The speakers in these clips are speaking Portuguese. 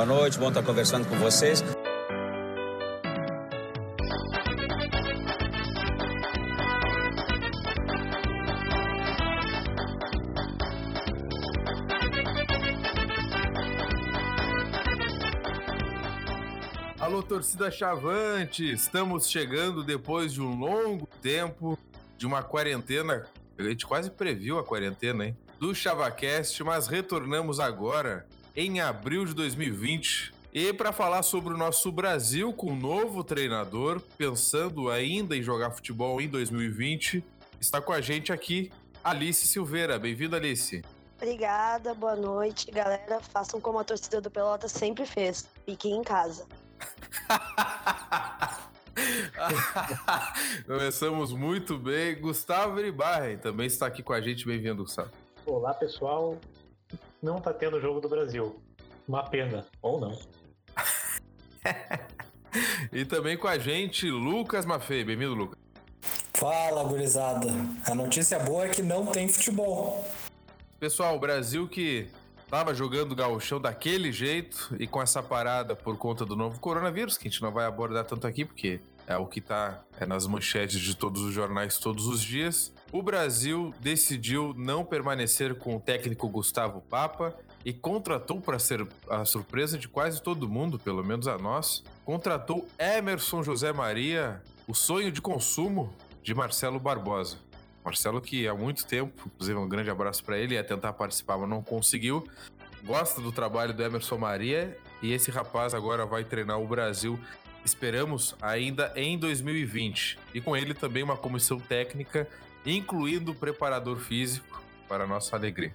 Boa noite, bom estar conversando com vocês. Alô, torcida Chavante! Estamos chegando depois de um longo tempo de uma quarentena. A gente quase previu a quarentena, hein? Do ChavaCast, mas retornamos agora em abril de 2020. E para falar sobre o nosso Brasil com um novo treinador, pensando ainda em jogar futebol em 2020, está com a gente aqui Alice Silveira. Bem-vinda, Alice. Obrigada, boa noite, galera. Façam como a torcida do Pelota sempre fez. Fiquem em casa. Começamos muito bem. Gustavo Iribarren também está aqui com a gente. Bem-vindo, Gustavo. Olá, pessoal. Não está tendo jogo do Brasil. Uma pena, ou não. e também com a gente, Lucas Maffei. Bem-vindo, Lucas. Fala, gurizada. A notícia boa é que não tem futebol. Pessoal, o Brasil que Tava jogando gauchão daquele jeito e com essa parada por conta do novo coronavírus, que a gente não vai abordar tanto aqui, porque é o que tá é nas manchetes de todos os jornais todos os dias. O Brasil decidiu não permanecer com o técnico Gustavo Papa e contratou para ser a surpresa de quase todo mundo, pelo menos a nós, contratou Emerson José Maria, o sonho de consumo de Marcelo Barbosa. Marcelo, que há muito tempo, inclusive um grande abraço para ele, ia tentar participar, mas não conseguiu. Gosta do trabalho do Emerson Maria e esse rapaz agora vai treinar o Brasil. Esperamos ainda em 2020. E com ele também uma comissão técnica, incluindo o preparador físico, para nossa alegria.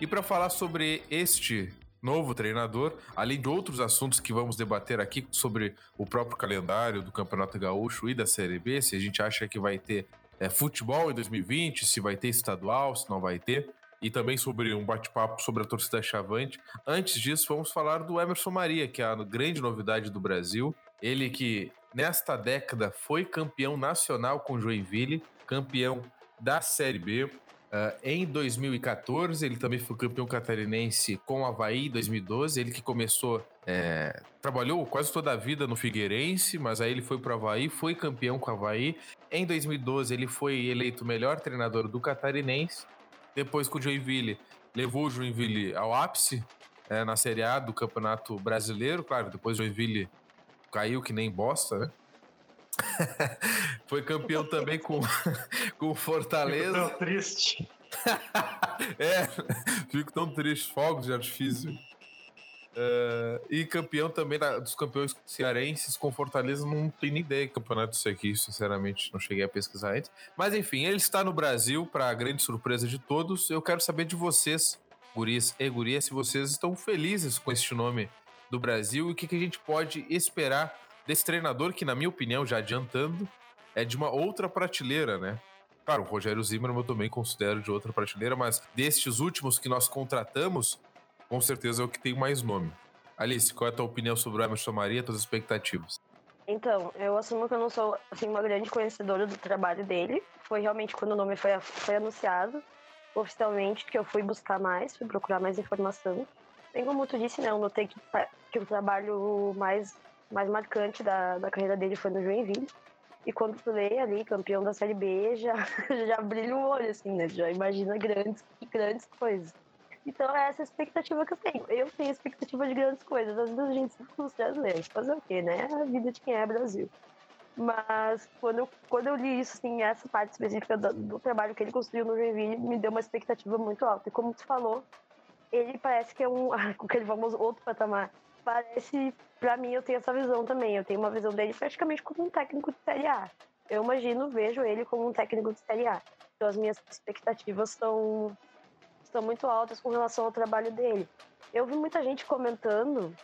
E para falar sobre este novo treinador, além de outros assuntos que vamos debater aqui sobre o próprio calendário do Campeonato Gaúcho e da Série B, se a gente acha que vai ter é, futebol em 2020, se vai ter estadual, se não vai ter, e também sobre um bate-papo sobre a torcida chavante. Antes disso, vamos falar do Emerson Maria, que é a grande novidade do Brasil. Ele que nesta década foi campeão nacional com Joinville, campeão da Série B, Uh, em 2014, ele também foi campeão catarinense com o Havaí em 2012. Ele que começou, é, trabalhou quase toda a vida no Figueirense, mas aí ele foi para o Havaí, foi campeão com o Havaí. Em 2012, ele foi eleito melhor treinador do catarinense. Depois, com o Joinville, levou o Joinville ao ápice é, na Série A do Campeonato Brasileiro. Claro, depois o Joinville caiu que nem bosta, né? Foi campeão também com, com Fortaleza. Fico tão triste. é, fico tão triste. Fogos de artifício. Uh, e campeão também da, dos campeões cearenses com Fortaleza, não tenho nem ideia de campeonato isso aqui, sinceramente, não cheguei a pesquisar antes. Mas enfim, ele está no Brasil, para grande surpresa de todos. Eu quero saber de vocês, guris e gurias, se vocês estão felizes com este nome do Brasil e o que, que a gente pode esperar desse treinador que, na minha opinião, já adiantando, é de uma outra prateleira, né? Claro, o Rogério Zimmermann eu também considero de outra prateleira, mas destes últimos que nós contratamos, com certeza é o que tem mais nome. Alice, qual é a tua opinião sobre o Emerson Maria, tuas expectativas? Então, eu assumo que eu não sou assim, uma grande conhecedora do trabalho dele. Foi realmente quando o nome foi, foi anunciado oficialmente que eu fui buscar mais, fui procurar mais informação. Bem como tu disse, né, eu notei que, que o trabalho mais mais marcante da, da carreira dele foi no Joinville. E quando tu lê ali, campeão da Série B, já, já brilha o olho, assim, né? Já imagina grandes, grandes coisas. Então é essa expectativa que eu tenho. Eu tenho expectativa de grandes coisas. Às vezes a gente se os brasileiros. Fazer o quê, né? A vida de quem é Brasil. Mas quando eu, quando eu li isso, assim, essa parte específica do, do trabalho que ele construiu no Joinville, me deu uma expectativa muito alta. E como tu falou, ele parece que é um, aquele famoso outro patamar parece, para mim, eu tenho essa visão também. Eu tenho uma visão dele praticamente como um técnico de Série A. Eu imagino, vejo ele como um técnico de Série A. Então as minhas expectativas são, estão muito altas com relação ao trabalho dele. Eu vi muita gente comentando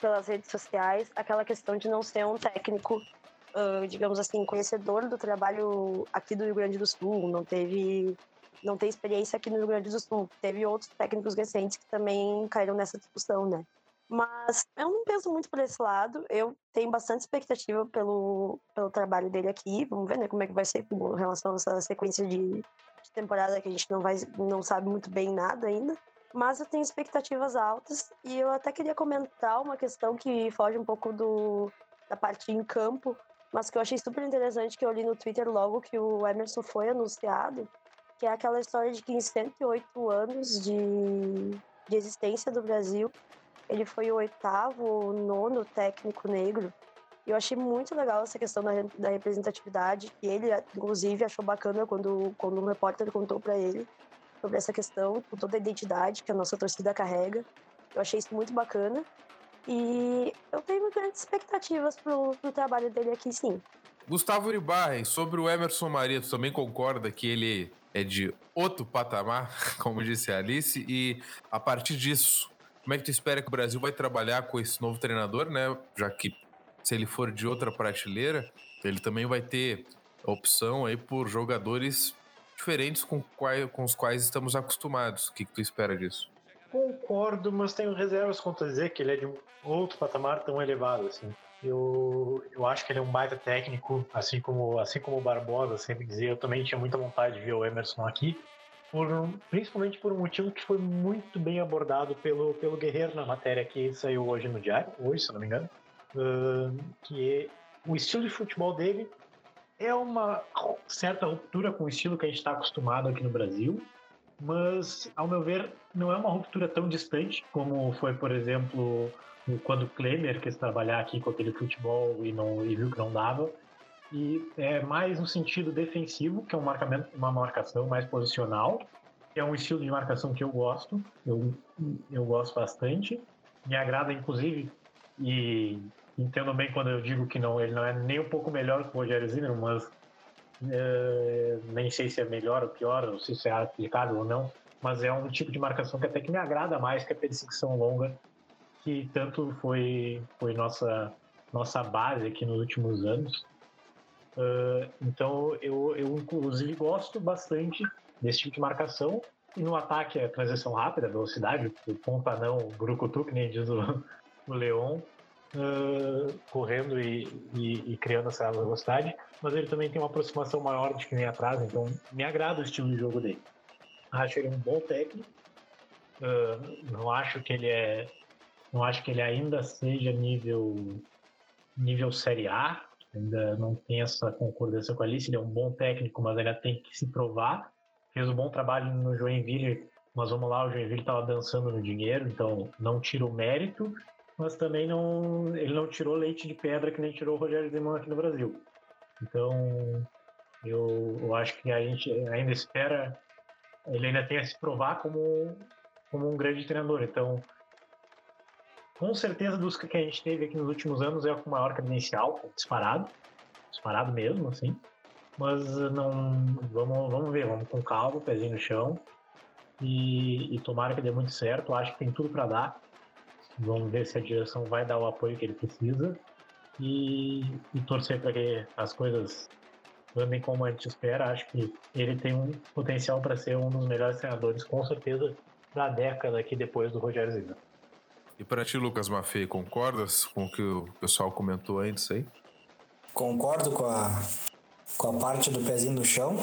pelas redes sociais aquela questão de não ser um técnico, uh, digamos assim, conhecedor do trabalho aqui do Rio Grande do Sul, não teve não tem experiência aqui no Rio Grande do Sul. Teve outros técnicos recentes que também caíram nessa discussão, né? Mas eu não penso muito por esse lado. Eu tenho bastante expectativa pelo, pelo trabalho dele aqui. Vamos ver né, como é que vai ser com relação a essa sequência de, de temporada que a gente não, vai, não sabe muito bem nada ainda. mas eu tenho expectativas altas e eu até queria comentar uma questão que foge um pouco do, da parte em campo, mas que eu achei super interessante que eu li no Twitter logo que o Emerson foi anunciado, que é aquela história de que em 108 anos de, de existência do Brasil, ele foi o oitavo ou nono técnico negro. E eu achei muito legal essa questão da, da representatividade, que ele, inclusive, achou bacana quando, quando um repórter contou para ele sobre essa questão, com toda a identidade que a nossa torcida carrega. Eu achei isso muito bacana. E eu tenho grandes expectativas pro, pro trabalho dele aqui, sim. Gustavo Uribarren, sobre o Emerson Maria, tu também concorda que ele é de outro patamar, como disse a Alice, e a partir disso, como é que tu espera que o Brasil vai trabalhar com esse novo treinador, né? Já que se ele for de outra prateleira, ele também vai ter opção aí por jogadores diferentes com, quais, com os quais estamos acostumados. O que, que tu espera disso? Concordo, mas tenho reservas quanto a dizer que ele é de um outro patamar tão elevado assim. Eu, eu acho que ele é um baita técnico, assim como assim como o Barbosa sempre dizia. Eu também tinha muita vontade de ver o Emerson aqui, por, principalmente por um motivo que foi muito bem abordado pelo, pelo Guerreiro na matéria que saiu hoje no Diário, hoje, se não me engano, uh, que é, o estilo de futebol dele é uma certa ruptura com o estilo que a gente está acostumado aqui no Brasil, mas, ao meu ver, não é uma ruptura tão distante como foi, por exemplo, quando o Klemer quis trabalhar aqui com aquele futebol e, não, e viu que não dava. E é mais no sentido defensivo, que é um marcamento, uma marcação mais posicional, é um estilo de marcação que eu gosto, eu, eu gosto bastante. Me agrada, inclusive, e entendo bem quando eu digo que não, ele não é nem um pouco melhor que o Rogério Zimmer, mas é, nem sei se é melhor ou pior, ou se isso é aplicável ou não, mas é um tipo de marcação que até que me agrada mais que a perseguição longa, que tanto foi, foi nossa, nossa base aqui nos últimos anos. Uh, então eu, eu inclusive gosto bastante desse tipo de marcação. E no ataque a transição rápida, velocidade, o ponta não, o brucutu, que nem diz o, o Leon, uh, correndo e, e, e, criando essa velocidade, mas ele também tem uma aproximação maior de que vem atrás, então me agrada o estilo de jogo dele. Acho ele um bom técnico, uh, não acho que ele é, não acho que ele ainda seja nível nível Série A, ainda não tem essa concordância com a Alice, ele é um bom técnico, mas ainda tem que se provar. Fez um bom trabalho no Joinville, mas vamos lá, o Joinville estava dançando no dinheiro, então não tira o mérito, mas também não, ele não tirou leite de pedra que nem tirou o Rogério Zeman aqui no Brasil. Então, eu, eu acho que a gente ainda espera, ele ainda tem a se provar como, como um grande treinador. Então, com certeza, dos que a gente teve aqui nos últimos anos, é o com maior credencial, disparado, disparado mesmo, assim. Mas não, vamos, vamos ver, vamos com calma, pezinho no chão. E, e tomara que dê muito certo. Acho que tem tudo para dar. Vamos ver se a direção vai dar o apoio que ele precisa e, e torcer para que as coisas andem como a gente espera. Acho que ele tem um potencial para ser um dos melhores treinadores, com certeza, da década aqui depois do Rogério Zimmer. E para ti, Lucas Maffei, concordas com o que o pessoal comentou antes aí? Concordo com a, com a parte do pezinho no chão,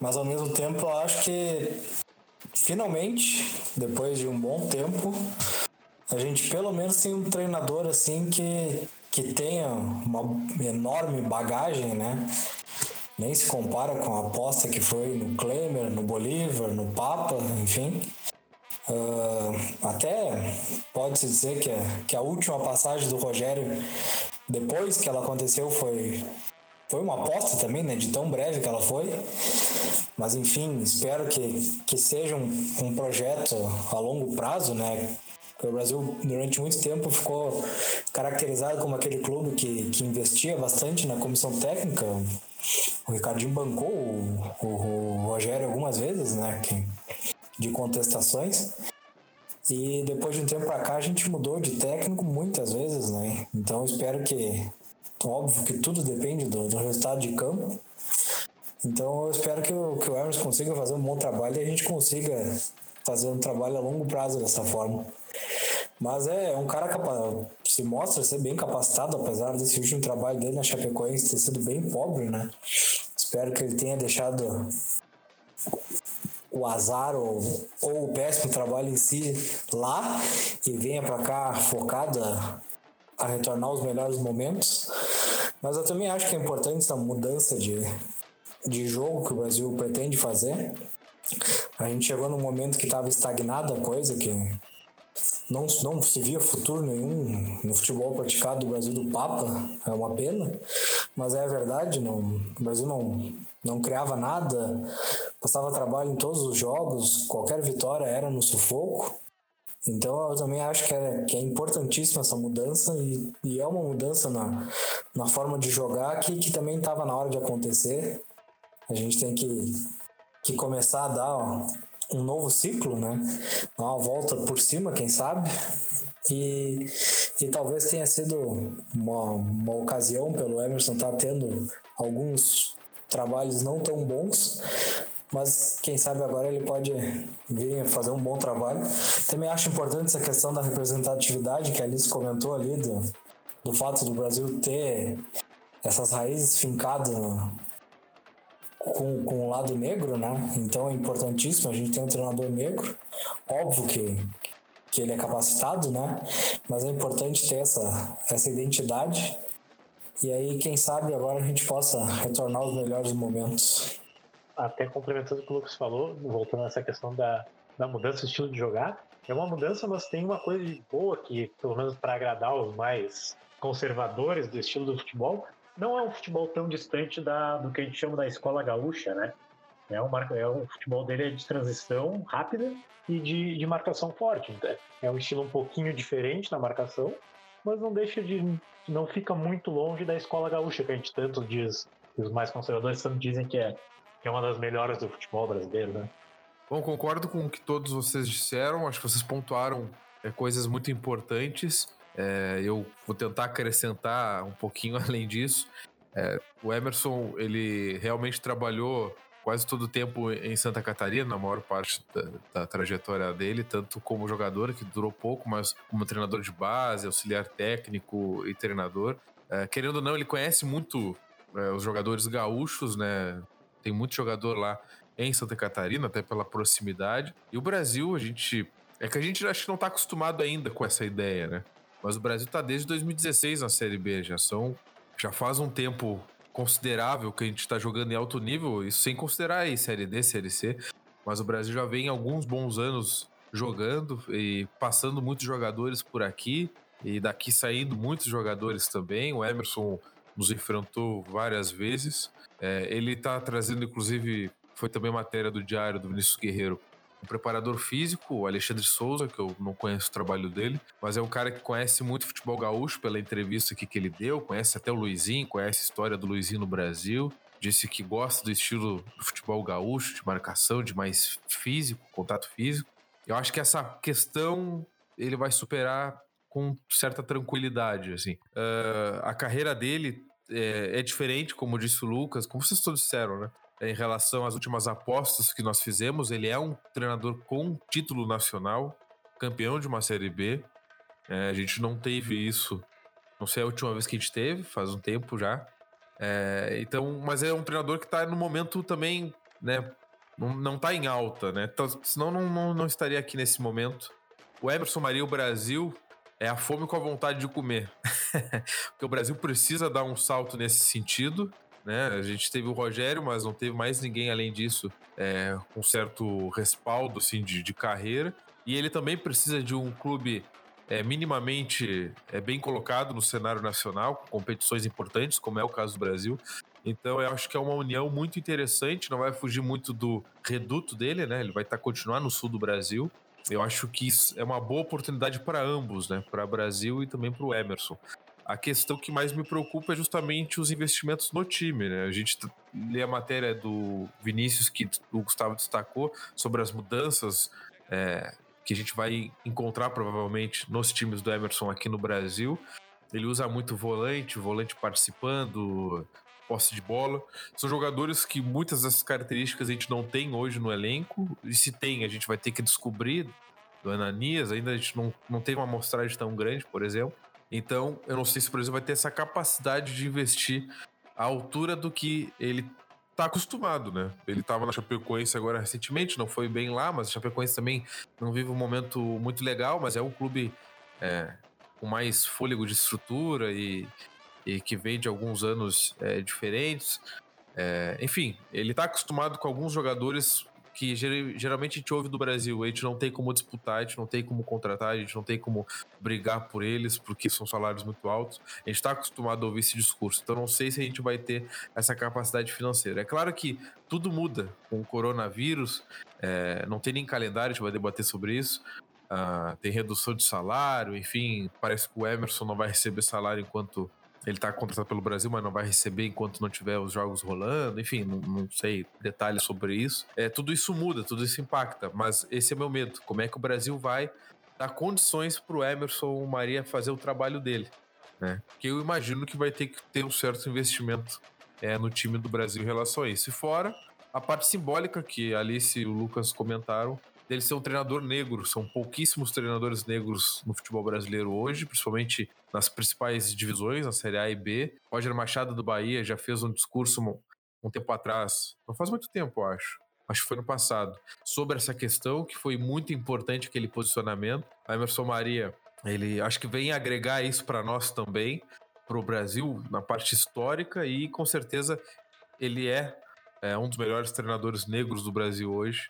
mas ao mesmo tempo eu acho que finalmente, depois de um bom tempo, a gente pelo menos tem um treinador assim que, que tenha uma enorme bagagem, né? Nem se compara com a aposta que foi no Klemer, no Bolívar, no Papa, enfim. Uh, até pode-se dizer que a, que a última passagem do Rogério, depois que ela aconteceu, foi, foi uma aposta também, né? De tão breve que ela foi. Mas enfim, espero que, que seja um, um projeto a longo prazo, né? o Brasil, durante muito tempo, ficou caracterizado como aquele clube que, que investia bastante na comissão técnica. O Ricardinho bancou o, o, o Rogério algumas vezes, né? Que, de contestações. E depois de um tempo para cá a gente mudou de técnico muitas vezes, né? Então espero que, óbvio que tudo depende do, do resultado de campo. Então eu espero que o, que o Hermes consiga fazer um bom trabalho e a gente consiga fazer um trabalho a longo prazo dessa forma. Mas é um cara capaz, se mostra ser bem capacitado, apesar desse último trabalho dele na Chapecoense ter sido bem pobre, né? Espero que ele tenha deixado o azar ou, ou o péssimo trabalho em si lá e venha para cá focada a retornar os melhores momentos. Mas eu também acho que é importante essa mudança de, de jogo que o Brasil pretende fazer. A gente chegou num momento que estava estagnada a coisa, que não, não se via futuro nenhum no futebol praticado do Brasil do Papa, é uma pena, mas é a verdade, não, o Brasil não, não criava nada, passava trabalho em todos os jogos, qualquer vitória era no sufoco. Então eu também acho que é, que é importantíssima essa mudança e, e é uma mudança na, na forma de jogar que, que também estava na hora de acontecer. A gente tem que, que começar a dar ó, um novo ciclo, né? Dar uma volta por cima, quem sabe. E, e talvez tenha sido uma, uma ocasião pelo Emerson estar tá tendo alguns trabalhos não tão bons, mas quem sabe agora ele pode vir fazer um bom trabalho. Também acho importante essa questão da representatividade que a Alice comentou ali, do, do fato do Brasil ter essas raízes fincadas no, com, com o lado negro, né? Então é importantíssimo a gente ter um treinador negro. Óbvio que, que ele é capacitado, né? Mas é importante ter essa, essa identidade. E aí, quem sabe agora a gente possa retornar os melhores momentos. Até complementando o que o Lucas falou, voltando nessa questão da, da mudança de estilo de jogar, é uma mudança, mas tem uma coisa de boa que, pelo menos para agradar os mais conservadores do estilo do futebol, não é um futebol tão distante da, do que a gente chama da escola gaúcha, né? É um, é um futebol dele é de transição rápida e de, de marcação forte. Então, é um estilo um pouquinho diferente na marcação, mas não deixa de. não fica muito longe da escola gaúcha, que a gente tanto diz, os mais conservadores tanto dizem que é, que é uma das melhores do futebol brasileiro, né? Bom, concordo com o que todos vocês disseram, acho que vocês pontuaram é, coisas muito importantes. É, eu vou tentar acrescentar um pouquinho além disso. É, o Emerson, ele realmente trabalhou quase todo o tempo em Santa Catarina, na maior parte da, da, trajetória dele, tanto como jogador, que durou pouco, mas como treinador de base, auxiliar técnico e treinador. É, querendo ou não, ele conhece muito é, os jogadores gaúchos, né? Tem muito jogador lá em Santa Catarina, até pela proximidade. E o Brasil, a gente. É que a gente acho que não está acostumado ainda com essa ideia, né? Mas o Brasil está desde 2016 na Série B, já são. Já faz um tempo considerável que a gente está jogando em alto nível, isso sem considerar aí Série D, Série C. Mas o Brasil já vem alguns bons anos jogando e passando muitos jogadores por aqui e daqui saindo muitos jogadores também. O Emerson nos enfrentou várias vezes. É, ele está trazendo, inclusive, foi também matéria do Diário do Vinícius Guerreiro, um preparador físico, o Alexandre Souza, que eu não conheço o trabalho dele, mas é um cara que conhece muito futebol gaúcho pela entrevista que ele deu, conhece até o Luizinho, conhece a história do Luizinho no Brasil. Disse que gosta do estilo do futebol gaúcho, de marcação, de mais físico, contato físico. Eu acho que essa questão ele vai superar com certa tranquilidade, assim. Uh, a carreira dele é, é, diferente, como disse o Lucas, como vocês todos disseram, né? Em relação às últimas apostas que nós fizemos. Ele é um treinador com título nacional, campeão de uma Série B. É, a gente não teve isso, não sei a última vez que a gente teve, faz um tempo já. É, então, mas é um treinador que está no momento também, né? Não, não tá em alta, né? Então, senão não, não, não estaria aqui nesse momento. O Emerson Maria, o Brasil, é a fome com a vontade de comer. Porque o Brasil precisa dar um salto nesse sentido né? A gente teve o Rogério, mas não teve mais ninguém além disso é, com certo respaldo assim, de, de carreira. E ele também precisa de um clube é, minimamente é, bem colocado no cenário nacional, com competições importantes, como é o caso do Brasil. Então eu acho que é uma união muito interessante, não vai fugir muito do reduto dele, né? Ele vai estar tá, continuar no sul do Brasil. Eu acho que isso é uma boa oportunidade para ambos, né? Para o Brasil e também para o Emerson. A questão que mais me preocupa é justamente os investimentos no time, né? A gente lê a matéria do Vinícius que o Gustavo destacou sobre as mudanças é, que a gente vai encontrar provavelmente nos times do Emerson aqui no Brasil. Ele usa muito volante, volante participando, posse de bola. São jogadores que muitas dessas características a gente não tem hoje no elenco. E se tem, a gente vai ter que descobrir. Do Ananias, ainda a gente não, não tem uma amostragem tão grande, por exemplo. Então, eu não sei se o Brasil vai ter essa capacidade de investir à altura do que ele tá acostumado, né? Ele tava na Chapecoense agora recentemente, não foi bem lá, mas a Chapecoense também não vive um momento muito legal, mas é um clube é, com mais fôlego de estrutura e, e que vem de alguns anos é, diferentes. É, enfim, ele tá acostumado com alguns jogadores que geralmente a gente ouve do Brasil. A gente não tem como disputar, a gente não tem como contratar, a gente não tem como brigar por eles, porque são salários muito altos. A gente está acostumado a ouvir esse discurso. Então não sei se a gente vai ter essa capacidade financeira. É claro que tudo muda com o coronavírus, é, não tem nem calendário, a gente vai debater sobre isso. Uh, tem redução de salário, enfim, parece que o Emerson não vai receber salário enquanto ele está contratado pelo Brasil, mas não vai receber enquanto não tiver os jogos rolando. Enfim, não, não, sei detalhes sobre isso. É, tudo isso muda, tudo isso impacta, mas esse é meu medo. Como é que o Brasil vai dar condições para o Emerson Maria fazer o trabalho dele? Né? Porque eu imagino que vai ter que ter um certo investimento é, no time do Brasil em relação a isso. E fora a parte simbólica que a Alice e o Lucas comentaram, dele ser um treinador negro. São pouquíssimos treinadores negros no futebol brasileiro hoje, principalmente nas principais divisões, na Série A e B. Roger Machado do Bahia já fez um discurso um, um tempo atrás, não faz muito tempo, eu acho. Acho que foi no passado, sobre essa questão, que foi muito importante aquele posicionamento. A Emerson Maria, ele acho que vem agregar isso para nós também, para o Brasil, na parte histórica, e com certeza ele é, é um dos melhores treinadores negros do Brasil hoje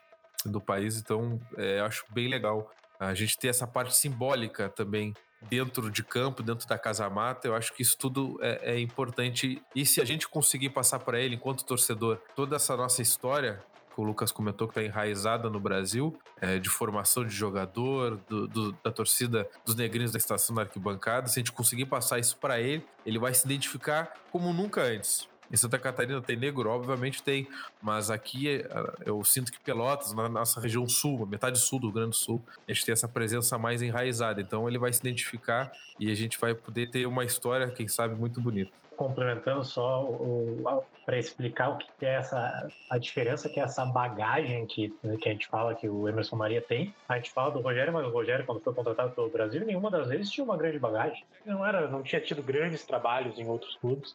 do país, então é, acho bem legal a gente ter essa parte simbólica também dentro de campo, dentro da casa mata. Eu acho que isso tudo é, é importante. E se a gente conseguir passar para ele, enquanto torcedor, toda essa nossa história, que o Lucas comentou que está enraizada no Brasil, é, de formação de jogador, do, do, da torcida dos negrinhos da estação da arquibancada, se a gente conseguir passar isso para ele, ele vai se identificar como nunca antes. Em Santa Catarina tem negro, obviamente tem, mas aqui é, eu sinto que Pelotas, na nossa região sul, metade sul do Rio Grande do Sul, a gente tem essa presença mais enraizada. Então ele vai se identificar e a gente vai poder ter uma história, quem sabe, muito bonita complementando só para explicar o que é essa a diferença que é essa bagagem que, que a gente fala que o Emerson Maria tem. A gente fala do Rogério, mas o Rogério quando foi contratado pelo Brasil, nenhuma das vezes tinha uma grande bagagem. Não era, não tinha tido grandes trabalhos em outros clubes.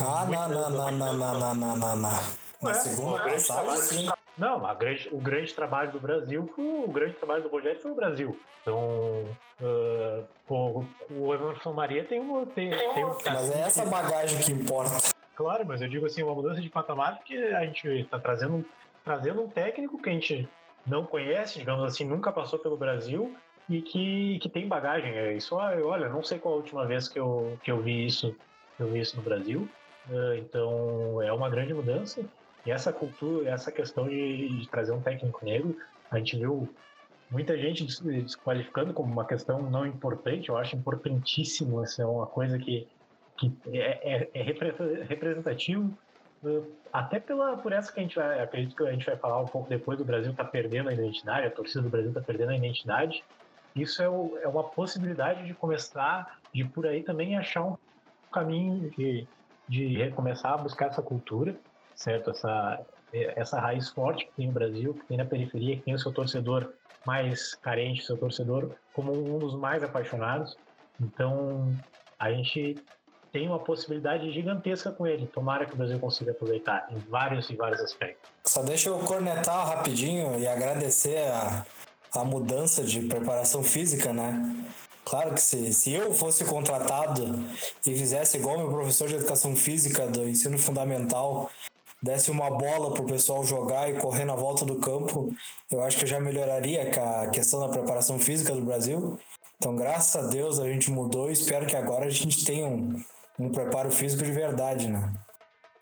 Ah, não, não, não, não, não, não, não, não, não. Na segunda passagem, sim. Não, grande, o grande trabalho do Brasil foi o grande trabalho do Rogério foi o Brasil. Então, uh, o, o Emerson Maria tem um. Tem, tem um mas é essa bagagem que importa. Claro, mas eu digo assim, uma mudança de patamar porque a gente está trazendo, trazendo um técnico que a gente não conhece, digamos assim, nunca passou pelo Brasil e que, que tem bagagem. É isso, ah, olha, não sei qual a última vez que eu, que eu vi isso, eu vi isso no Brasil. Uh, então é uma grande mudança. E essa cultura, essa questão de, de trazer um técnico negro, a gente viu muita gente desqualificando como uma questão não importante, eu acho importantíssimo, essa é uma coisa que, que é, é, é representativo, eh, até pela, por essa que a gente vai, acredito que a gente vai falar um pouco depois, do Brasil está perdendo a identidade, a torcida do Brasil está perdendo a identidade, isso é, o, é uma possibilidade de começar, de por aí também achar um caminho de, de recomeçar a buscar essa cultura, certo? Essa, essa raiz forte que tem no Brasil, que tem na periferia, que tem o seu torcedor mais carente, seu torcedor como um dos mais apaixonados. Então, a gente tem uma possibilidade gigantesca com ele. Tomara que o Brasil consiga aproveitar em vários e vários aspectos. Só deixa eu cornetar rapidinho e agradecer a, a mudança de preparação física, né? Claro que se, se eu fosse contratado e fizesse igual meu professor de educação física do ensino fundamental, desse uma bola para o pessoal jogar e correr na volta do campo, eu acho que já melhoraria a questão da preparação física do Brasil. Então, graças a Deus, a gente mudou e espero que agora a gente tenha um, um preparo físico de verdade, né?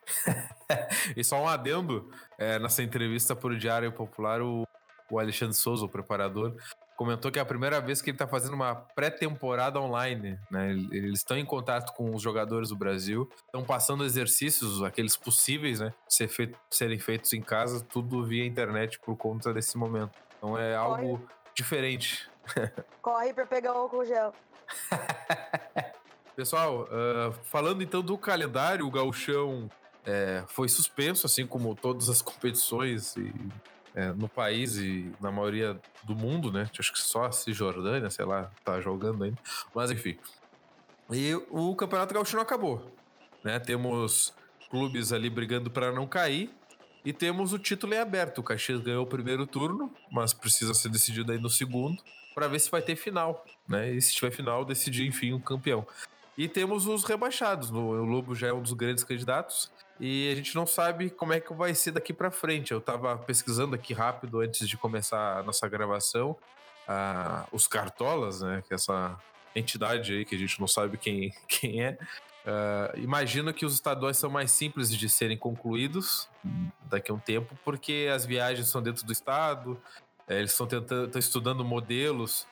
e só um adendo, é, nessa entrevista para o Diário Popular, o, o Alexandre Souza, o preparador, comentou que é a primeira vez que ele está fazendo uma pré-temporada online. Né? Eles estão em contato com os jogadores do Brasil, estão passando exercícios, aqueles possíveis, né? Ser feito, serem feitos em casa, tudo via internet por conta desse momento. Então é algo Corre. diferente. Corre para pegar o álcool gel. Pessoal, uh, falando então do calendário, o gauchão é, foi suspenso, assim como todas as competições e é, no país e na maioria do mundo, né? Acho que só a Cisjordânia, sei lá, tá jogando ainda. Mas enfim. E o Campeonato Gaúcho não acabou. Né? Temos clubes ali brigando para não cair. E temos o título em aberto. O Caxias ganhou o primeiro turno, mas precisa ser decidido aí no segundo, para ver se vai ter final, né? E se tiver final, decidir, enfim, o um campeão. E temos os rebaixados. O Lobo já é um dos grandes candidatos. E a gente não sabe como é que vai ser daqui para frente. Eu estava pesquisando aqui rápido antes de começar a nossa gravação. Ah, os Cartolas, né? Que é essa entidade aí que a gente não sabe quem, quem é. Uh, imagino que os estaduais são mais simples de serem concluídos daqui a um tempo, porque as viagens são dentro do estado, é, eles estão tentando, estudando modelos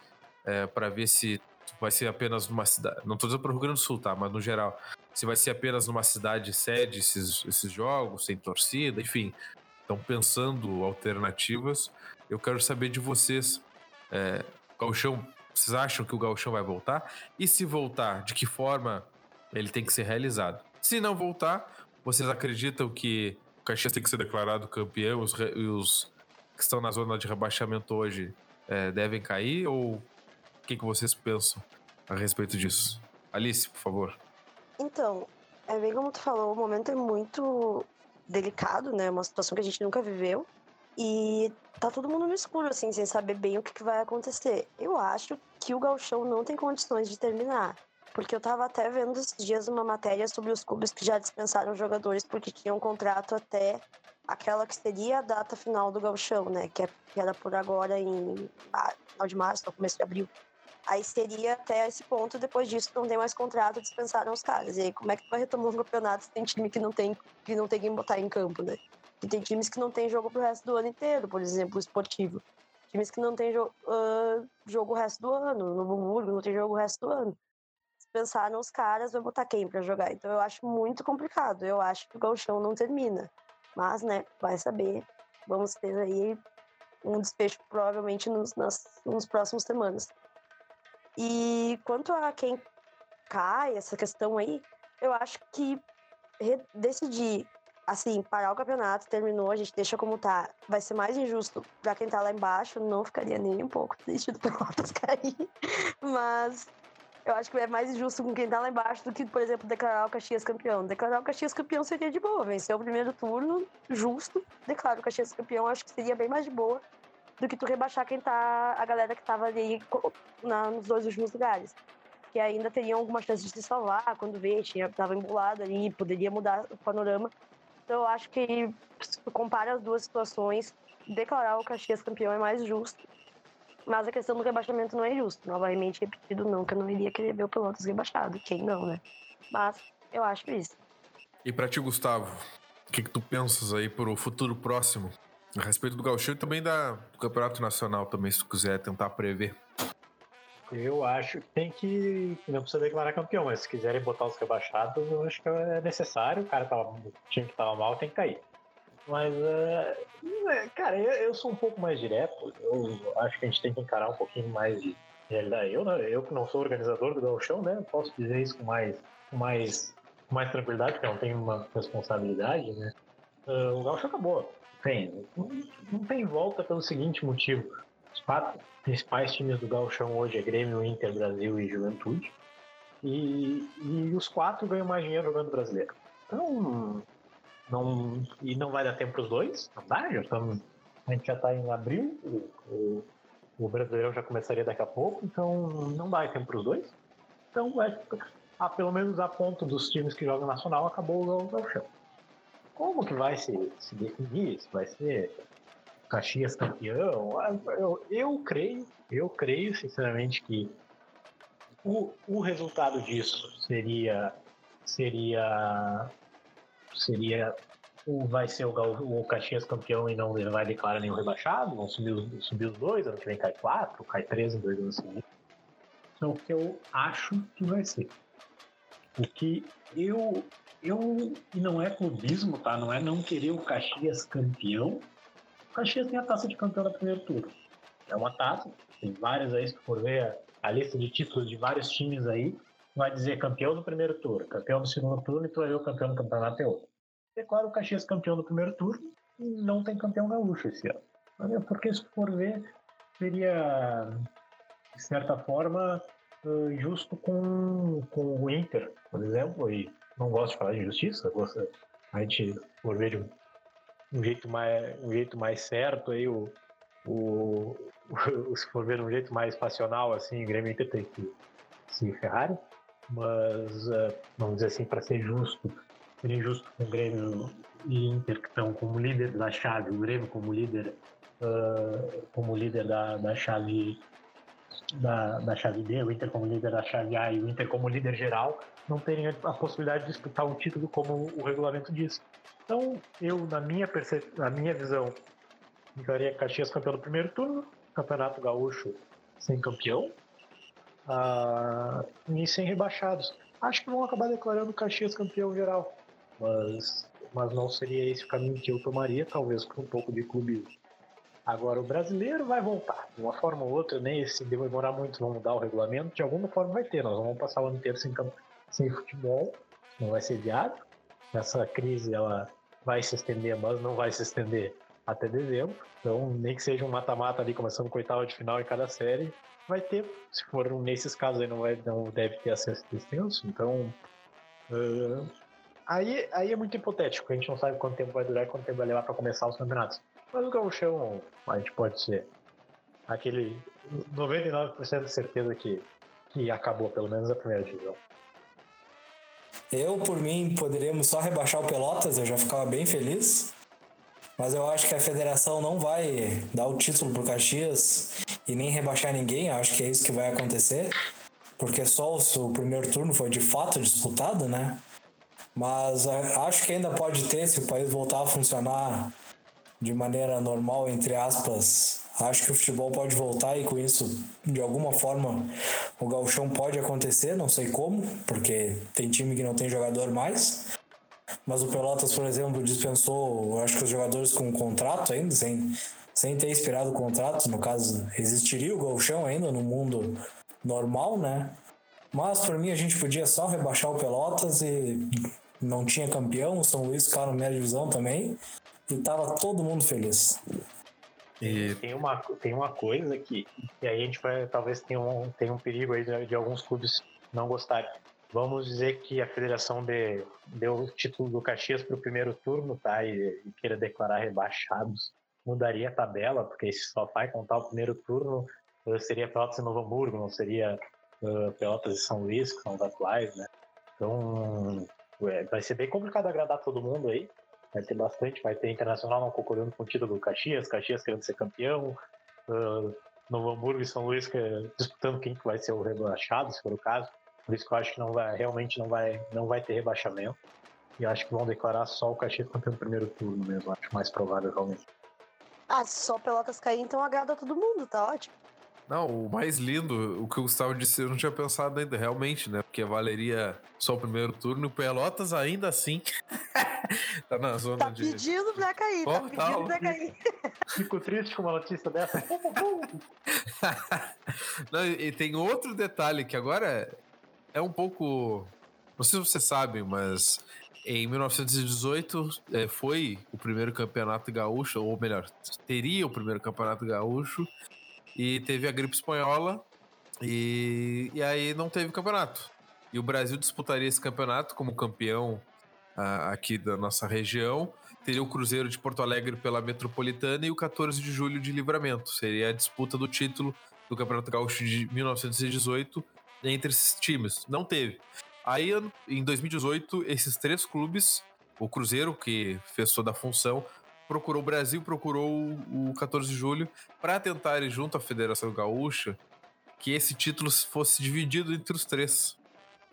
é, para ver se vai ser apenas numa cidade. Não estou dizendo para o Rio Grande do Sul, tá? Mas no geral, se vai ser apenas numa cidade sede esses, esses jogos, sem torcida, enfim. Estão pensando alternativas. Eu quero saber de vocês. É, Galchão, vocês acham que o Galchão vai voltar? E se voltar, de que forma ele tem que ser realizado? Se não voltar, vocês acreditam que o Caxias tem que ser declarado campeão os, os que estão na zona de rebaixamento hoje é, devem cair? Ou o que, que vocês pensam a respeito disso? Alice, por favor. Então, é bem como tu falou, o momento é muito delicado, né? Uma situação que a gente nunca viveu. E tá todo mundo no escuro, assim, sem saber bem o que, que vai acontecer. Eu acho que o Galchão não tem condições de terminar. Porque eu tava até vendo esses dias uma matéria sobre os clubes que já dispensaram jogadores porque tinham um contrato até aquela que seria a data final do Galchão, né? Que, é, que era por agora em final de março, no começo de abril. Aí seria até esse ponto, depois disso não tem mais contrato, dispensaram os caras. E aí como é que tu vai retomar um campeonato se tem time que não tem, que não tem quem botar em campo, né? E tem times que não tem jogo pro resto do ano inteiro, por exemplo, o esportivo. Times que não tem jo uh, jogo o resto do ano, no Hamburgo não tem jogo o resto do ano. Dispensaram os caras, vai botar quem para jogar? Então eu acho muito complicado. Eu acho que o Galchão não termina. Mas, né, vai saber. Vamos ter aí um desfecho provavelmente nos, nas, nos próximos semanas. E quanto a quem cai, essa questão aí, eu acho que decidir, assim, parar o campeonato, terminou, a gente deixa como tá, vai ser mais injusto para quem tá lá embaixo, não ficaria nem um pouco triste do Pelotas cair, mas eu acho que é mais injusto com quem tá lá embaixo do que, por exemplo, declarar o Caxias campeão. Declarar o Caxias campeão seria de boa, vencer o primeiro turno, justo, declarar o Caxias campeão, acho que seria bem mais de boa do que tu rebaixar quem tá, a galera que tava ali na, nos dois últimos lugares. Que ainda teriam alguma chance de se salvar quando vê, tinha, tava embolado ali, poderia mudar o panorama. Então eu acho que se tu compara as duas situações, declarar o Caxias campeão é mais justo mas a questão do rebaixamento não é justo. Novamente repetido, nunca não iria querer ver o Pelotas rebaixado. Quem não, né? Mas eu acho isso. E para ti, Gustavo, o que, que tu pensas aí para o futuro próximo? A respeito do Gauchão e também da, do Campeonato Nacional também, se quiser tentar prever. Eu acho que tem que. Não precisa declarar campeão, mas se quiserem botar os rebaixados, eu acho que é necessário. O cara tava. O time que tava mal tem que cair. Mas, uh, cara, eu, eu, sou um pouco mais direto. Eu acho que a gente tem que encarar um pouquinho mais de realidade. Eu, né, eu que não sou organizador do Gauchão, né? Posso dizer isso com mais, mais, mais tranquilidade, porque eu não tenho uma responsabilidade, né? Uh, o Gauchão acabou. Tem, não, tem volta pelo seguinte motivo. Os quatro principais times do Gauchão hoje é Grêmio, Inter, Brasil e Juventude. E, e os quatro ganham mais dinheiro jogando brasileiro. Então, não, e não vai dar tempo para os dois, não dá, já estamos, a gente já está em abril, o, o, o, Brasileirão já começaria daqui a pouco, então não dá tempo para os dois. Então, vai, ah, pelo menos a ponto dos times que jogam nacional, acabou o Gauchão. Como que vai se, se definir? Se vai ser Caxias campeão? Ah, eu, eu creio, eu creio sinceramente que o, o resultado disso seria seria seria o, vai ser o, o Caxias campeão e não vai declarar nenhum rebaixado, vão subir, subir os dois, ano que vem cai quatro, cai três em dois anos seguidos. Então, o que eu acho que vai ser. O que eu, eu, e não é clubismo, tá? Não é não querer o Caxias campeão. O Caxias tem a taça de campeão da primeiro turno. É uma taça, tem várias aí, se for ver a, a lista de títulos de vários times aí, vai dizer campeão do primeiro turno, campeão do segundo turno e tu vai ver o campeão do campeonato é outro. Declara o Caxias campeão do primeiro turno e não tem campeão gaúcho esse ano. Porque se for ver, seria, de certa forma, justo com, com o Inter, por exemplo, e não gosto de falar de justiça, gosto, a gente, por ver de um, jeito mais, um jeito mais certo aí, o, o, o, se for ver um jeito mais passional, assim, o Grêmio Inter tem que se ferrar, mas uh, vamos dizer assim, para ser justo, seria injusto com o Grêmio e Inter que estão como líder da chave, o Grêmio como líder, uh, como líder da, da chave da, da chave D, o Inter como líder da chave A e o Inter como líder geral, não terem a possibilidade de disputar um título como o regulamento diz. Então, eu, na minha, percep... na minha visão, ficaria Caxias campeão do primeiro turno, Campeonato Gaúcho sem campeão uh, e sem rebaixados. Acho que vão acabar declarando Caxias campeão geral, mas, mas não seria esse o caminho que eu tomaria, talvez com um pouco de clube Agora, o brasileiro vai voltar. De uma forma ou outra, nem se demorar muito, vão mudar o regulamento. De alguma forma vai ter. Nós vamos passar o ano inteiro sem, sem futebol. Não vai ser viado. Essa crise ela vai se estender, mas não vai se estender até dezembro. Então, nem que seja um mata-mata ali, começando com oitava de final em cada série, vai ter. Se for nesses casos aí, não, vai, não deve ter acesso extenso. Então, uh, aí, aí é muito hipotético. A gente não sabe quanto tempo vai durar e quanto tempo vai levar para começar os campeonatos. Mas o gauchão, a gente pode ser aquele 99% de certeza que, que acabou pelo menos a primeira divisão. Eu, por mim, poderíamos só rebaixar o Pelotas, eu já ficava bem feliz. Mas eu acho que a federação não vai dar o título pro Caxias e nem rebaixar ninguém, eu acho que é isso que vai acontecer. Porque só o primeiro turno foi de fato disputado, né? Mas acho que ainda pode ter, se o país voltar a funcionar de maneira normal, entre aspas, acho que o futebol pode voltar e com isso, de alguma forma, o gauchão pode acontecer, não sei como, porque tem time que não tem jogador mais. Mas o Pelotas, por exemplo, dispensou, acho que os jogadores com contrato ainda, sem, sem ter expirado o contrato, no caso, existiria o gauchão ainda no mundo normal, né? Mas por mim a gente podia só rebaixar o Pelotas e não tinha campeão, o São Luís ficava na minha divisão também. E tava todo mundo feliz. E... Tem, uma, tem uma coisa que, e aí a gente vai, talvez tenha um, tenha um perigo aí de, de alguns clubes não gostarem. Vamos dizer que a federação de, deu o título do Caxias para o primeiro turno, tá? E, e queira declarar rebaixados. Mudaria a tabela, porque se só vai contar o primeiro turno, eh, seria Pelotas e Novo Hamburgo, não seria uh, Pelotas e São Luís, que são os atuais, né? Então, é, vai ser bem complicado agradar todo mundo aí. Vai ter bastante, vai ter Internacional não concordando com o título do Caxias, Caxias querendo ser campeão, uh, Novo Hamburgo e São Luís disputando quem que vai ser o rebaixado, se for o caso. Por isso que eu acho que não vai, realmente não vai, não vai ter rebaixamento. E acho que vão declarar só o Caxias campeão no primeiro turno mesmo, acho mais provável realmente. Ah, só Pelotas cair, então agrada todo mundo, tá ótimo. Não, o mais lindo, o que o Gustavo disse, eu não tinha pensado ainda, realmente, né? Porque valeria só o primeiro turno. O Pelotas ainda assim tá na zona tá de. Tá pedindo pra cair, oh, tá pedindo tá, pra cair. Fico triste com uma notícia dessa. não, e tem outro detalhe que agora é um pouco. Não sei se você sabe, mas em 1918 é, foi o primeiro campeonato gaúcho, ou melhor, teria o primeiro campeonato gaúcho e teve a gripe espanhola e, e aí não teve campeonato. E o Brasil disputaria esse campeonato como campeão uh, aqui da nossa região. Teria o Cruzeiro de Porto Alegre pela Metropolitana e o 14 de julho de Livramento. Seria a disputa do título do Campeonato Gaúcho de 1918 entre esses times. Não teve. Aí, em 2018, esses três clubes, o Cruzeiro, que fez toda a função, procurou o Brasil, procurou o 14 de julho para tentar junto à Federação Gaúcha que esse título fosse dividido entre os três.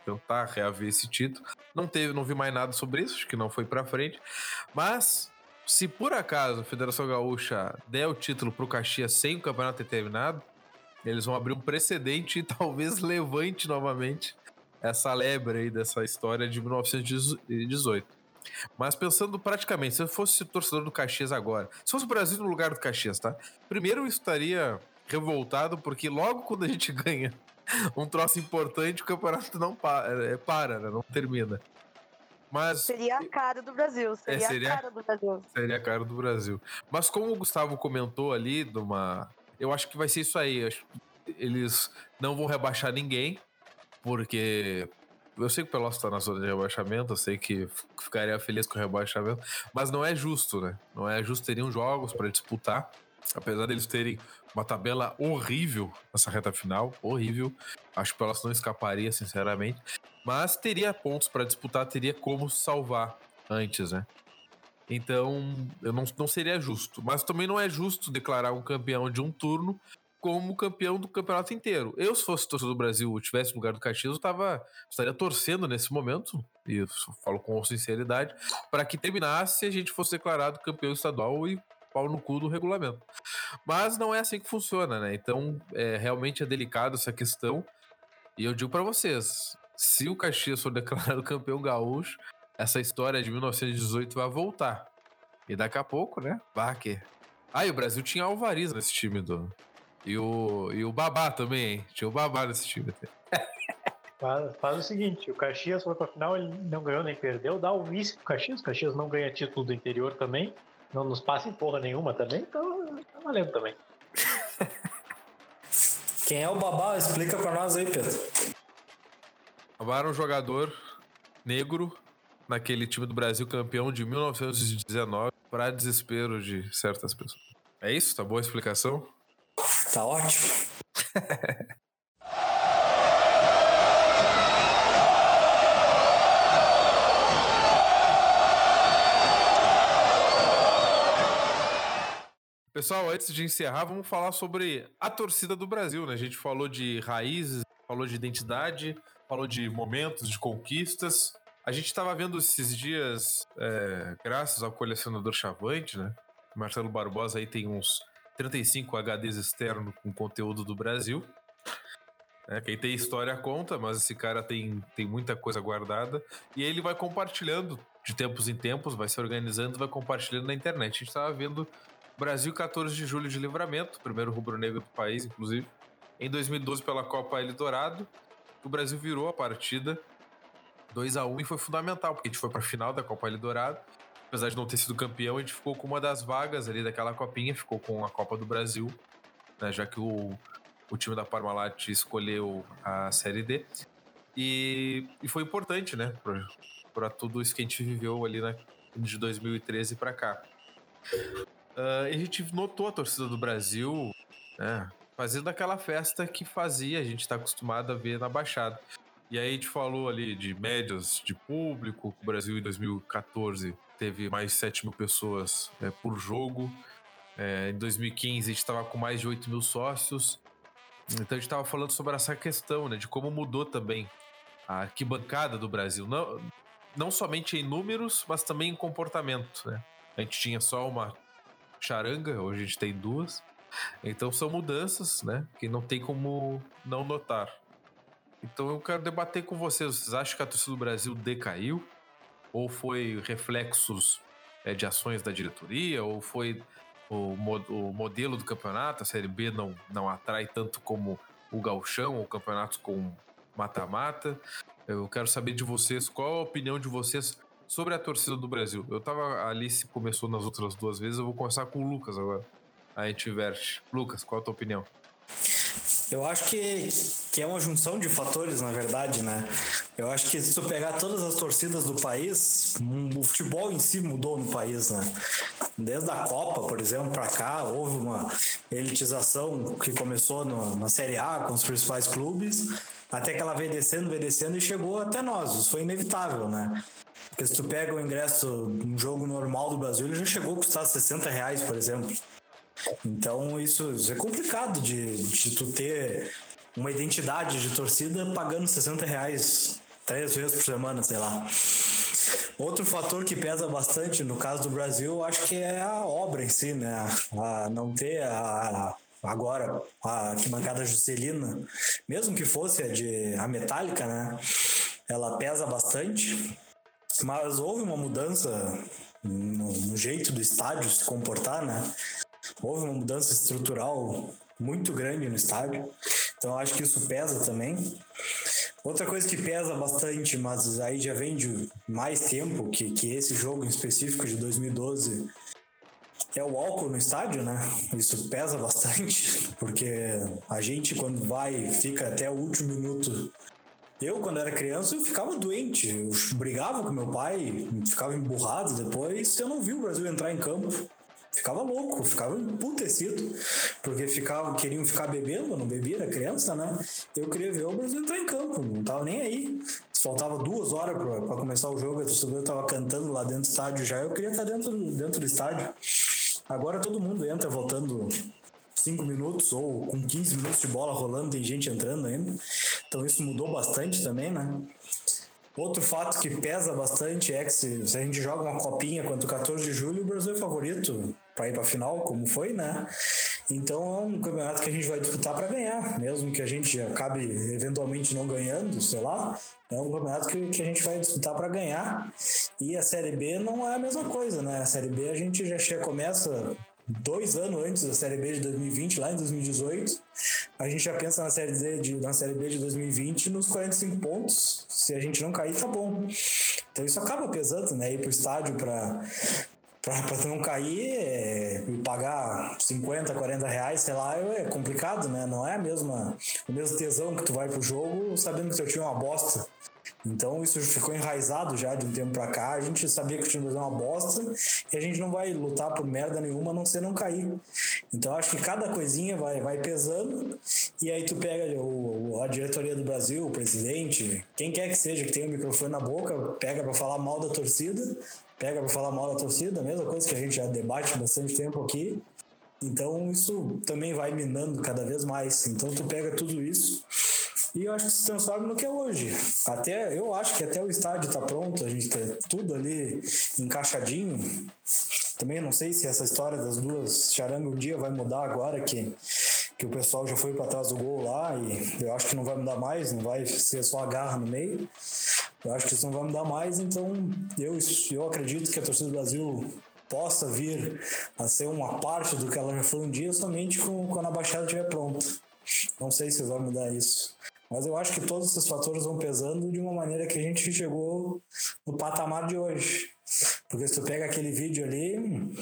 Tentar reaver esse título. Não teve, não vi mais nada sobre isso, acho que não foi para frente. Mas se por acaso a Federação Gaúcha der o título para o Caxias sem o campeonato ter terminado, eles vão abrir um precedente e talvez levante novamente essa lebre aí dessa história de 1918. Mas pensando praticamente, se eu fosse torcedor do Caxias agora, se fosse o Brasil no lugar do Caxias, tá? Primeiro eu estaria revoltado porque logo quando a gente ganha um troço importante, o campeonato não para, é, para né? não termina. Mas seria a cara do Brasil, seria, é, seria, a cara do Brasil. Seria a cara do Brasil. Mas como o Gustavo comentou ali, de uma, eu acho que vai ser isso aí. Eles não vão rebaixar ninguém, porque eu sei que o Pelotas tá na zona de rebaixamento, eu sei que ficaria feliz com o rebaixamento, mas não é justo, né? Não é justo, teriam jogos para disputar, apesar deles terem uma tabela horrível nessa reta final, horrível. Acho que o Pelotas não escaparia, sinceramente, mas teria pontos para disputar, teria como salvar antes, né? Então, eu não, não seria justo. Mas também não é justo declarar um campeão de um turno como campeão do campeonato inteiro. Eu, se fosse torcedor do Brasil, tivesse no lugar do Caxias, eu tava, estaria torcendo nesse momento, e falo com sinceridade, para que terminasse e a gente fosse declarado campeão estadual e pau no cu do regulamento. Mas não é assim que funciona, né? Então, é, realmente é delicado essa questão. E eu digo para vocês, se o Caxias for declarado campeão gaúcho, essa história de 1918 vai voltar. E daqui a pouco, né? Vai que. Ah, e o Brasil tinha Alvariz nesse time do. E o, e o Babá também, hein? Tinha o Babá nesse time. Faz, faz o seguinte: o Caxias foi pra final, ele não ganhou nem perdeu, dá o vice pro Caxias. O Caxias não ganha título do interior também. Não nos passa em porra nenhuma também, então tá valendo também. Quem é o Babá? Explica pra nós aí, Pedro. Babá era um jogador negro naquele time do Brasil campeão de 1919, para desespero de certas pessoas. É isso? Tá boa a explicação? Tá ótimo. Pessoal, antes de encerrar, vamos falar sobre a torcida do Brasil, né? A gente falou de raízes, falou de identidade, falou de momentos, de conquistas. A gente estava vendo esses dias, é, graças ao colecionador Chavante, né? Marcelo Barbosa aí tem uns 35 HDs externos com conteúdo do Brasil. É, quem tem história conta, mas esse cara tem, tem muita coisa guardada. E ele vai compartilhando de tempos em tempos, vai se organizando, vai compartilhando na internet. A gente estava vendo Brasil 14 de julho de livramento, primeiro rubro-negro do país, inclusive. Em 2012, pela Copa Eldorado, o Brasil virou a partida 2 a 1 e foi fundamental, porque a gente foi para a final da Copa Eldorado. Apesar de não ter sido campeão, a gente ficou com uma das vagas ali daquela copinha, ficou com a Copa do Brasil, né, já que o, o time da Parmalat escolheu a Série D. E, e foi importante, né, para tudo isso que a gente viveu ali né, de 2013 para cá. Uh, a gente notou a torcida do Brasil né, fazendo aquela festa que fazia, a gente está acostumado a ver na Baixada. E aí a gente falou ali de médias de público. O Brasil em 2014 teve mais de 7 mil pessoas é, por jogo. É, em 2015 a gente estava com mais de 8 mil sócios. Então a gente estava falando sobre essa questão, né? De como mudou também a arquibancada do Brasil. Não, não somente em números, mas também em comportamento, né? A gente tinha só uma charanga, hoje a gente tem duas. Então são mudanças, né? Que não tem como não notar. Então eu quero debater com vocês. Vocês acham que a torcida do Brasil decaiu? Ou foi reflexos é, de ações da diretoria? Ou foi o, o, modelo do campeonato? A Série B não, não atrai tanto como o galchão ou campeonatos com mata-mata? Eu quero saber de vocês, qual a opinião de vocês sobre a torcida do Brasil? Eu tava ali, se começou nas outras duas vezes, eu vou começar com o Lucas agora. A gente inverte. Lucas, qual a tua opinião? Eu acho que, que é uma junção de fatores, na verdade, né? Eu acho que se tu pegar todas as torcidas do país, o futebol em si mudou no país, né? Desde a Copa, por exemplo, para cá, houve uma elitização que começou no, na Série A com os principais clubes, até que ela veio descendo, veio descendo e chegou até nós. Isso foi inevitável, né? Porque se tu pega o ingresso, um jogo normal do Brasil, ele já chegou a custar 60 reais, por exemplo. Então isso, isso é complicado de, de tu ter uma identidade de torcida pagando 60 reais três vezes por semana, sei lá. Outro fator que pesa bastante no caso do Brasil, acho que é a obra em si, né? A não ter a, agora a arquibancada Juscelina, mesmo que fosse a de a metálica, né? Ela pesa bastante, mas houve uma mudança no, no jeito do estádio se comportar, né? Houve uma mudança estrutural muito grande no estádio, então acho que isso pesa também. Outra coisa que pesa bastante, mas aí já vem de mais tempo, que, que esse jogo em específico de 2012 é o álcool no estádio, né? Isso pesa bastante, porque a gente quando vai fica até o último minuto Eu, quando era criança, eu ficava doente. Eu brigava com meu pai, ficava emburrado depois. Eu não vi o Brasil entrar em campo. Ficava louco, ficava emputecido. Porque ficava, queriam ficar bebendo, não bebia, era criança, né? Eu queria ver o Brasil entrar em campo, não tava nem aí. Faltava duas horas para começar o jogo, a torcedor tava cantando lá dentro do estádio já, eu queria estar dentro, dentro do estádio. Agora todo mundo entra voltando 5 minutos ou com 15 minutos de bola rolando, tem gente entrando ainda. Então isso mudou bastante também, né? Outro fato que pesa bastante é que se, a gente joga uma copinha contra o 14 de julho, o Brasil é favorito para ir para a final, como foi, né? Então é um campeonato que a gente vai disputar para ganhar, mesmo que a gente acabe eventualmente não ganhando, sei lá. É um campeonato que, que a gente vai disputar para ganhar. E a Série B não é a mesma coisa, né? A Série B a gente já chega, começa dois anos antes da Série B de 2020, lá em 2018. A gente já pensa na Série, D de, na série B de 2020 nos 45 pontos. Se a gente não cair, tá bom. Então isso acaba pesando, né? Ir pro estádio para para não cair é, e pagar 50, 40 reais, sei lá, é complicado, né? Não é a mesma, o mesmo tesão que tu vai pro jogo sabendo que teu time é uma bosta. Então isso ficou enraizado já de um tempo pra cá. A gente sabia que o time é uma bosta e a gente não vai lutar por merda nenhuma a não ser não cair. Então acho que cada coisinha vai, vai pesando e aí tu pega o, a diretoria do Brasil, o presidente, quem quer que seja que tenha o microfone na boca, pega para falar mal da torcida, pega para falar mal da torcida, a mesma coisa que a gente já debate bastante tempo aqui. Então isso também vai minando cada vez mais. Então tu pega tudo isso e eu acho que se transforma no que é hoje. Até, eu acho que até o estádio está pronto, a gente tem tudo ali encaixadinho. Também não sei se essa história das duas charangas um dia vai mudar agora que, que o pessoal já foi para trás do gol lá e eu acho que não vai mudar mais, não vai ser só a garra no meio. Eu acho que isso não vai mudar mais, então eu, eu acredito que a torcida do Brasil possa vir a ser uma parte do que ela já foi um dia somente quando a Baixada estiver pronta. Não sei se vai mudar isso. Mas eu acho que todos esses fatores vão pesando de uma maneira que a gente chegou no patamar de hoje. Porque se tu pega aquele vídeo ali,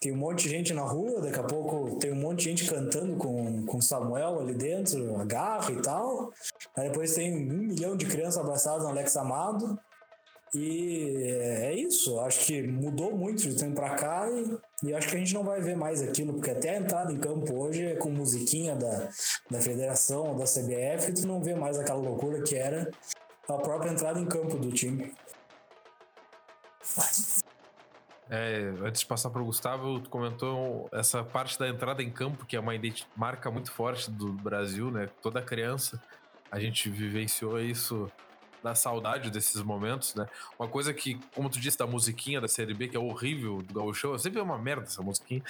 tem um monte de gente na rua, daqui a pouco tem um monte de gente cantando com, com Samuel ali dentro, agarra e tal. Aí depois tem um milhão de crianças abraçadas no Alex Amado. E é isso, acho que mudou muito de tempo para cá e, e, acho que a gente não vai ver mais aquilo, porque até a entrada em campo hoje é com musiquinha da, da federação, da CBF, tu não vê mais aquela loucura que era a própria entrada em campo do time. É, antes de passar para o Gustavo, tu comentou essa parte da entrada em campo, que é uma marca muito forte do Brasil, né? Toda criança a gente vivenciou isso da saudade desses momentos, né? Uma coisa que, como tu disse, da musiquinha da Série B, que é horrível do Gauchão, sempre é uma merda essa musiquinha.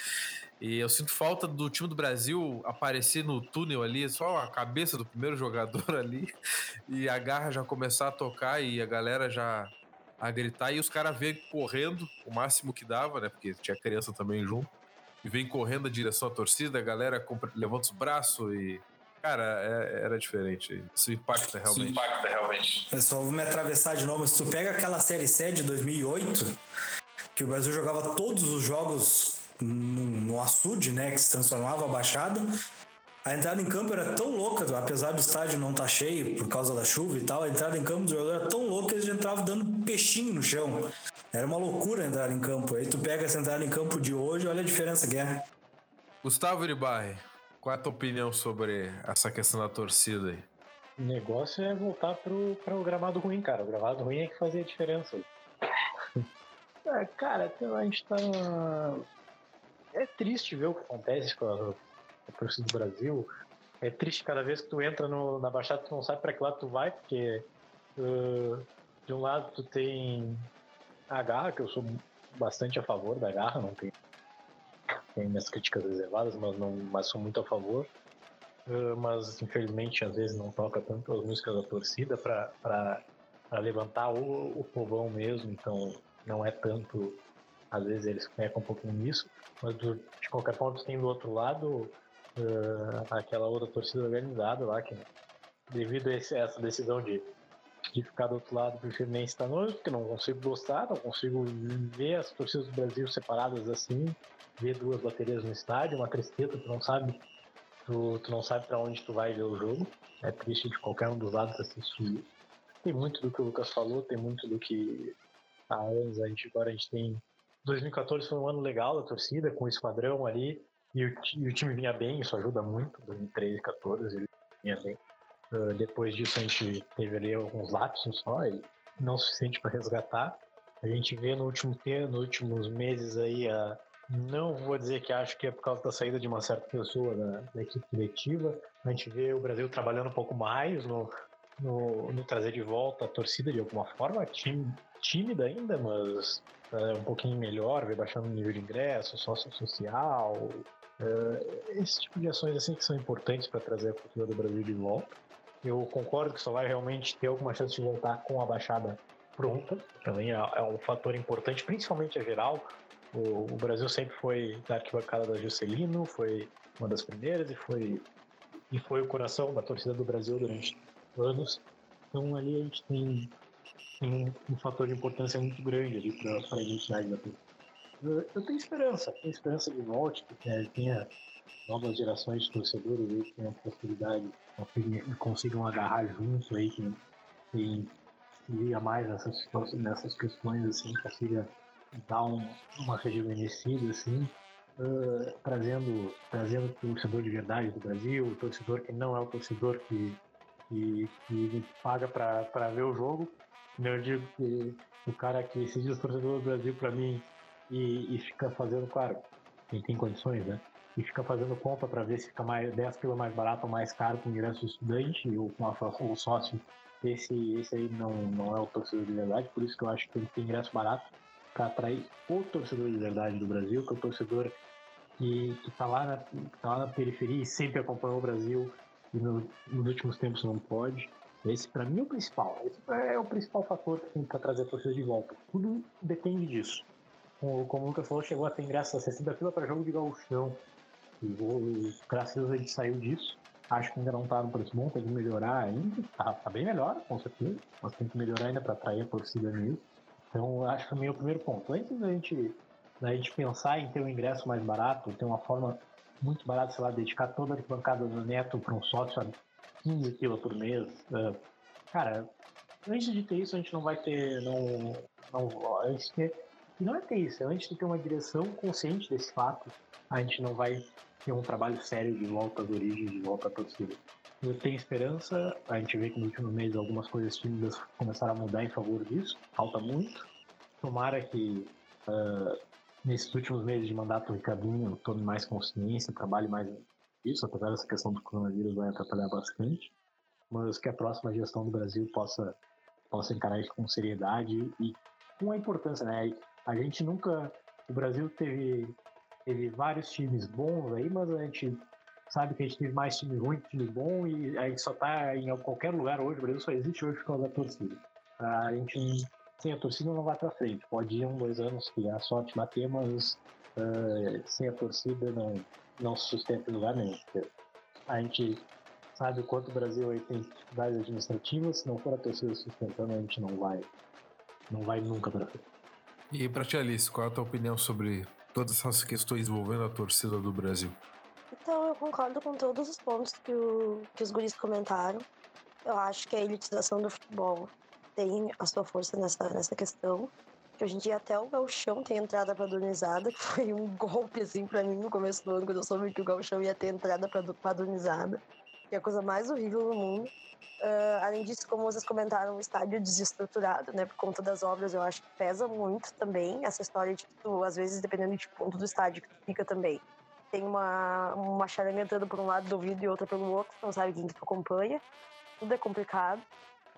E eu sinto falta do time do Brasil aparecer no túnel ali, só a cabeça do primeiro jogador ali, e a garra já começar a tocar e a galera já a gritar, e os caras vêm correndo o máximo que dava, né? Porque tinha criança também junto. E vem correndo a direção à torcida, a galera levanta os braços e Cara, é, era diferente. Isso impacta realmente. Isso impacta realmente. Pessoal, vou me atravessar de novo. Se tu pega aquela série C de 2008, que o Brasil jogava todos os jogos no, no açude, né? Que se transformava a baixada. A entrada em campo era tão louca, apesar do estádio não estar tá cheio por causa da chuva e tal, a entrada em campo do jogador era tão louca que eles entravam dando peixinho no chão. Era uma loucura entrar em campo. Aí tu pega essa entrada em campo de hoje, olha a diferença que é. Gustavo Iribarri, qual é a tua opinião sobre essa questão da torcida aí? O negócio é voltar pro, pro gramado ruim, cara. O gramado ruim é que fazia a diferença. é, cara, a gente tá. É triste ver o que acontece com a, a torcida do Brasil. É triste cada vez que tu entra no, na Baixada, tu não sabe para que lado tu vai, porque uh, de um lado tu tem a garra, que eu sou bastante a favor da garra, não tem tem minhas críticas reservadas, mas não, mas sou muito a favor. Uh, mas infelizmente às vezes não toca tanto as músicas da torcida para levantar o, o povão mesmo, então não é tanto. Às vezes eles pecam um pouquinho nisso, mas do, de qualquer forma tem do outro lado uh, aquela outra torcida organizada lá que devido a essa decisão de de ficar do outro lado, prefiro nem estar longe, porque não consigo gostar, não consigo ver as torcidas do Brasil separadas assim, ver duas baterias no estádio, uma tristeza, tu não sabe, tu, tu não sabe para onde tu vai ver o jogo. É triste de qualquer um dos lados assistir tem muito do que o Lucas falou, tem muito do que há anos a gente agora a gente tem 2014 foi um ano legal da torcida, com o esquadrão ali, e o, e o time vinha bem, isso ajuda muito. 2013, 14, ele vinha bem. Uh, depois disso, a gente teve ali alguns lapsos só, e não suficiente para resgatar. A gente vê no último tempo, nos últimos meses aí, a, não vou dizer que acho que é por causa da saída de uma certa pessoa da, da equipe coletiva. A gente vê o Brasil trabalhando um pouco mais no, no, no trazer de volta a torcida de alguma forma, tímida ainda, mas é, um pouquinho melhor, ver baixando o nível de ingresso, sócio social, é, esse tipo de ações assim que são importantes para trazer a cultura do Brasil de volta. Eu concordo que só vai realmente ter alguma chance de voltar com a baixada pronta, também é, é um fator importante, principalmente a geral. O, o, Brasil sempre foi da arquibancada da Juscelino, foi uma das primeiras e foi e foi o coração da torcida do Brasil durante anos. Então ali a gente tem um, um fator de importância muito grande ali para a identidade da pessoa. Eu, tenho esperança, tenho esperança de volte, que tenha novas gerações de torcedores aí que tenham possibilidade, consigam, consigam agarrar juntos aí, que, que liga mais nessas, nessas questões, assim, consiga dar um, uma rejuvenescida, assim, uh, trazendo, trazendo o torcedor de verdade do Brasil, o torcedor que não é o torcedor que, que, que paga para ver o jogo, eu digo que o cara que se diz torcedor do Brasil para mim e, e, fica fazendo, claro, quem tem condições, né? E fica fazendo conta para ver se fica mais 10 pila mais barato ou mais caro com ingresso estudante ou com a, o sócio. Esse, esse aí não, não é o torcedor de verdade, por isso que eu acho que tem que ter ingresso barato para atrair o torcedor de verdade do Brasil, que é o torcedor que, que tá, lá na, tá lá na periferia e sempre acompanhou o Brasil e no, nos últimos tempos não pode. Esse, para mim, é o principal. Esse é o principal fator para trazer a torcida de volta. Tudo depende disso. Como, como o Lucas falou, chegou a ter ingresso a 60 fila para jogo de gauchão. E, graças a Deus a gente saiu disso. Acho que ainda não está no preço bom, tem que melhorar ainda. Tá, tá, bem melhor, com certeza. Mas tem que melhorar ainda para atrair a torcida mesmo. Então, acho que o primeiro ponto. Antes da gente, da gente pensar em ter um ingresso mais barato, ter uma forma muito barata, sei lá, dedicar toda a bancada do Neto para um sócio 15 pila por mês. Uh, cara, antes de ter isso, a gente não vai ter. Não, não, antes de ter, e não é ter isso, é antes de ter uma direção consciente desse fato, a gente não vai ter um trabalho sério de volta às origens, de volta à torcida. Eu tenho esperança, a gente vê que no último mês algumas coisas tímidas começaram a mudar em favor disso, falta muito. Tomara que uh, nesses últimos meses de mandato o Ricardinho tome mais consciência, trabalhe mais isso, apesar dessa questão do coronavírus vai atrapalhar bastante, mas que a próxima gestão do Brasil possa, possa encarar isso com seriedade e com a importância, né? A gente nunca. O Brasil teve, teve vários times bons aí, mas a gente sabe que a gente teve mais time ruim que time bom e a gente só tá em qualquer lugar hoje. O Brasil só existe hoje por causa da torcida. A gente, sem a torcida, não vai para frente. Pode ir um, dois anos que a sorte bater, mas uh, sem a torcida não, não se sustenta em lugar nenhum. A gente sabe o quanto o Brasil aí tem dificuldades administrativas, se não for a torcida sustentando, a gente não vai, não vai nunca para frente. E para ti, Alice, qual é a tua opinião sobre todas essas questões envolvendo a torcida do Brasil? Então, eu concordo com todos os pontos que, o, que os guris comentaram. Eu acho que a elitização do futebol tem a sua força nessa, nessa questão que hoje em dia até o galchão tem entrada padronizada, que foi um golpe, assim, pra mim no começo do ano, quando eu soube que o galchão ia ter entrada padronizada, que é a coisa mais horrível do mundo. Uh, além disso, como vocês comentaram, o estádio desestruturado, né, por conta das obras, eu acho que pesa muito também essa história de que tu, às vezes, dependendo de ponto do estádio que tu fica também, tem uma, uma charanha entrando por um lado do ouvido e outra pelo outro, não sabe quem que tu acompanha, tudo é complicado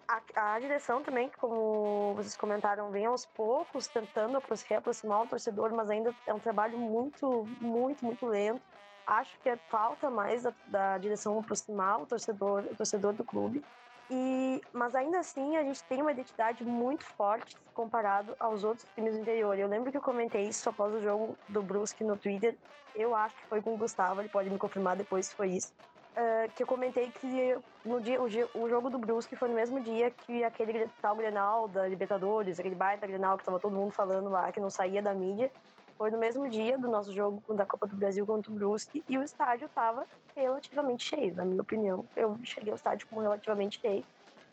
a, a, direção também, como vocês comentaram, vem aos poucos tentando reaproximar o torcedor, mas ainda é um trabalho muito, muito, muito lento. Acho que é falta mais da, da direção aproximar o torcedor, o torcedor do clube. E, mas ainda assim a gente tem uma identidade muito forte comparado aos outros times do interior. Eu lembro que eu comentei isso após o jogo do Brusque no Twitter. Eu acho que foi com o Gustavo, ele pode me confirmar depois se foi isso uh, que eu comentei que no dia, o, o, jogo do Brusque foi no mesmo dia que aquele tal Grenal da Libertadores, aquele baita Grenal que tava todo mundo falando lá, que não saía da mídia. Foi no mesmo dia do nosso jogo da Copa do Brasil contra o Brusque e o estádio estava relativamente cheio, na minha opinião. Eu cheguei ao estádio como relativamente cheio.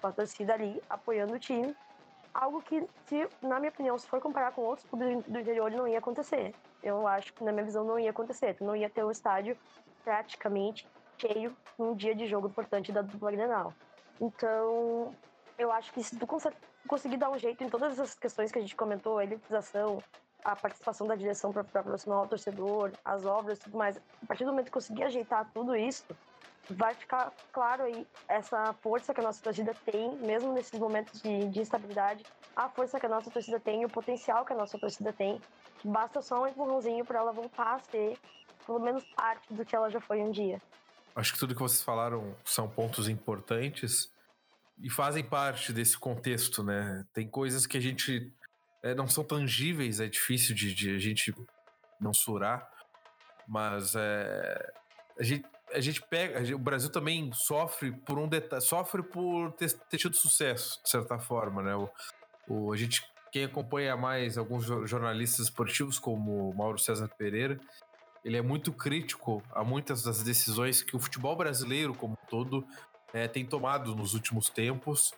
com a torcida ali apoiando o time. Algo que, se, na minha opinião, se for comparar com outros clubes do interior, não ia acontecer. Eu acho que, na minha visão, não ia acontecer. Não ia ter o estádio praticamente cheio num dia de jogo importante da dupla Grenal. Então, eu acho que se tu conseguir dar um jeito em todas essas questões que a gente comentou, a elitização, a participação da direção para aproximar o torcedor, as obras tudo mais, a partir do momento que conseguir ajeitar tudo isso, vai ficar claro aí essa força que a nossa torcida tem, mesmo nesses momentos de, de instabilidade, a força que a nossa torcida tem, o potencial que a nossa torcida tem, basta só um empurrãozinho para ela voltar a ser pelo menos parte do que ela já foi um dia. Acho que tudo que vocês falaram são pontos importantes e fazem parte desse contexto, né? Tem coisas que a gente é, não são tangíveis, é difícil de, de a gente mensurar, mas é, a gente a gente pega, o Brasil também sofre por um detalhe, sofre por ter, ter, tido sucesso, de certa forma, né? O, o, a gente, quem acompanha mais alguns jornalistas esportivos, como Mauro César Pereira, ele é muito crítico a muitas das decisões que o futebol brasileiro, como um todo, é, tem tomado nos últimos tempos.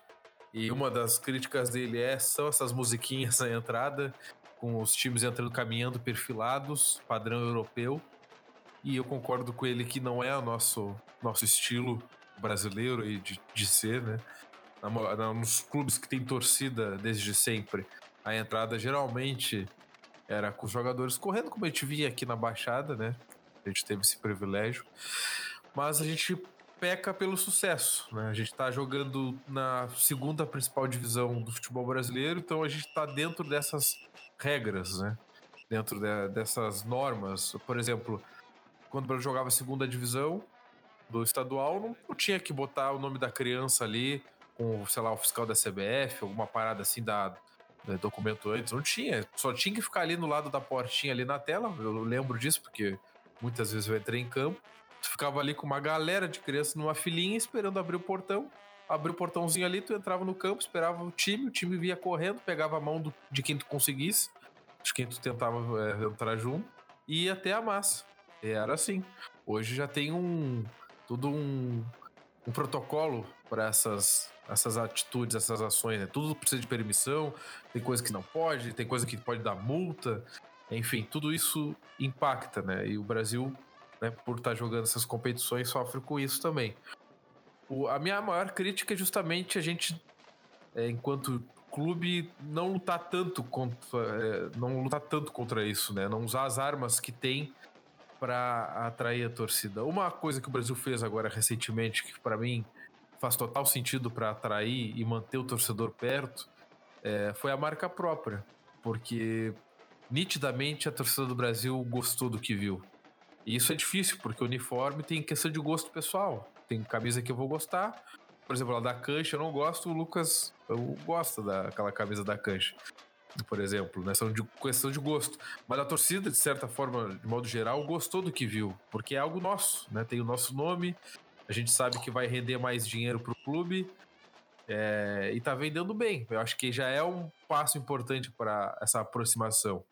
E uma das críticas dele é são essas musiquinhas na entrada, com os times entrando caminhando perfilados, padrão europeu. E eu concordo com ele que não é o nosso, nosso estilo brasileiro e de, de ser, né? Nos clubes que tem torcida desde sempre, a entrada geralmente era com os jogadores correndo, como a gente via aqui na Baixada, né? A gente teve esse privilégio. Mas a gente peca pelo sucesso, né? A gente está jogando na segunda principal divisão do futebol brasileiro, então a gente está dentro dessas regras, né? Dentro de, dessas normas. Por exemplo, quando Brasil jogava a segunda divisão do estadual, não, não, tinha que botar o nome da criança ali com, sei lá, o fiscal da CBF, alguma parada assim da documento antes. Não tinha. Só tinha que ficar ali no lado da portinha ali na tela. Eu lembro disso, porque muitas vezes eu entrei em campo. Tu ficava ali com uma galera de crianças numa filinha esperando abrir o portão. Abrir o portãozinho ali, tu entrava no campo, esperava o time, o time vinha correndo, pegava a mão do, de quem tu conseguisse, de quem tu tentava é, entrar junto, e ia até a massa. Era assim. Hoje já tem um tudo um, um protocolo para essas essas atitudes, essas ações. Né? Tudo precisa de permissão, tem coisa que não pode, tem coisa que pode dar multa. Enfim, tudo isso impacta, né? E o Brasil, né, por estar tá jogando essas competições, sofre com isso também. O, a minha maior crítica é justamente a gente, é, enquanto clube, não lutar tanto contra, é, não lutar tanto contra isso, né? Não usar as armas que tem para atrair a torcida. Uma coisa que o Brasil fez agora recentemente, que para mim faz total sentido para atrair e manter o torcedor perto, é, foi a marca própria, porque nitidamente a torcida do Brasil gostou do que viu. E isso é difícil, porque o uniforme tem questão de gosto pessoal. Tem camisa que eu vou gostar. Por exemplo, a da cancha eu não gosto, o Lucas gosta daquela camisa da cancha por exemplo, né? São de questão de gosto. Mas a torcida, de certa forma, de modo geral, gostou do que viu, porque é algo nosso, né? Tem o nosso nome, a gente sabe que vai render mais dinheiro pro clube é, e tá vendendo bem. Eu acho que já é um passo importante para essa aproximação.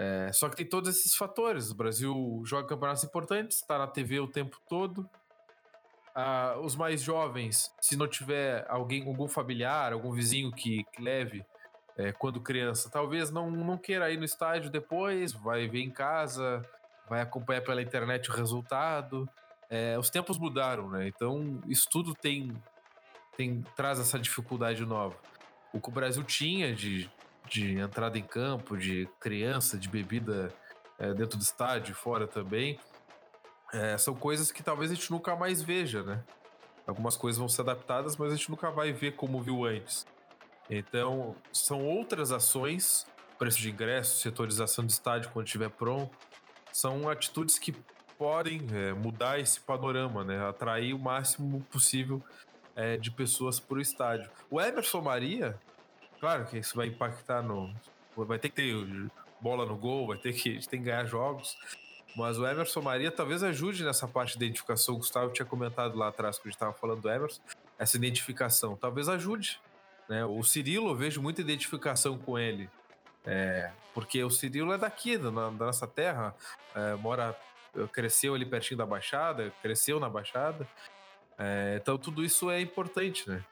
É, só que tem todos esses fatores. O Brasil joga campeonatos importantes, está na TV o tempo todo. Ah, os mais jovens, se não tiver alguém, algum familiar, algum vizinho que, que leve, é, quando criança. Talvez não, não queira ir no estádio depois, vai ver em casa, vai acompanhar pela internet o resultado. É, os tempos mudaram, né? Então isso tudo tem, tem traz essa dificuldade nova. O que o Brasil tinha de, de entrada em campo, de criança, de bebida é, dentro do estádio, fora também, é, são coisas que talvez a gente nunca mais veja, né? Algumas coisas vão ser adaptadas, mas a gente nunca vai ver como viu antes. Então, são outras ações, preço de ingresso, setorização de estádio quando estiver pronto, são atitudes que podem é, mudar esse panorama, né? Atrair o máximo possível de pessoas para o estádio. O Emerson Maria, claro que isso vai impactar no. Vai ter que ter bola no gol, vai ter que, a gente tem que ganhar jogos. Mas o Emerson Maria talvez ajude nessa parte de identificação. O Gustavo tinha comentado lá atrás, quando a gente estava falando do Emerson, essa identificação. Talvez ajude né? O Cirilo, eu vejo muita identificação com ele. É, porque o Cirilo é daqui, da, da nossa terra, é, mora, cresceu ali pertinho da Baixada, cresceu na Baixada. É, então tudo isso é importante, né?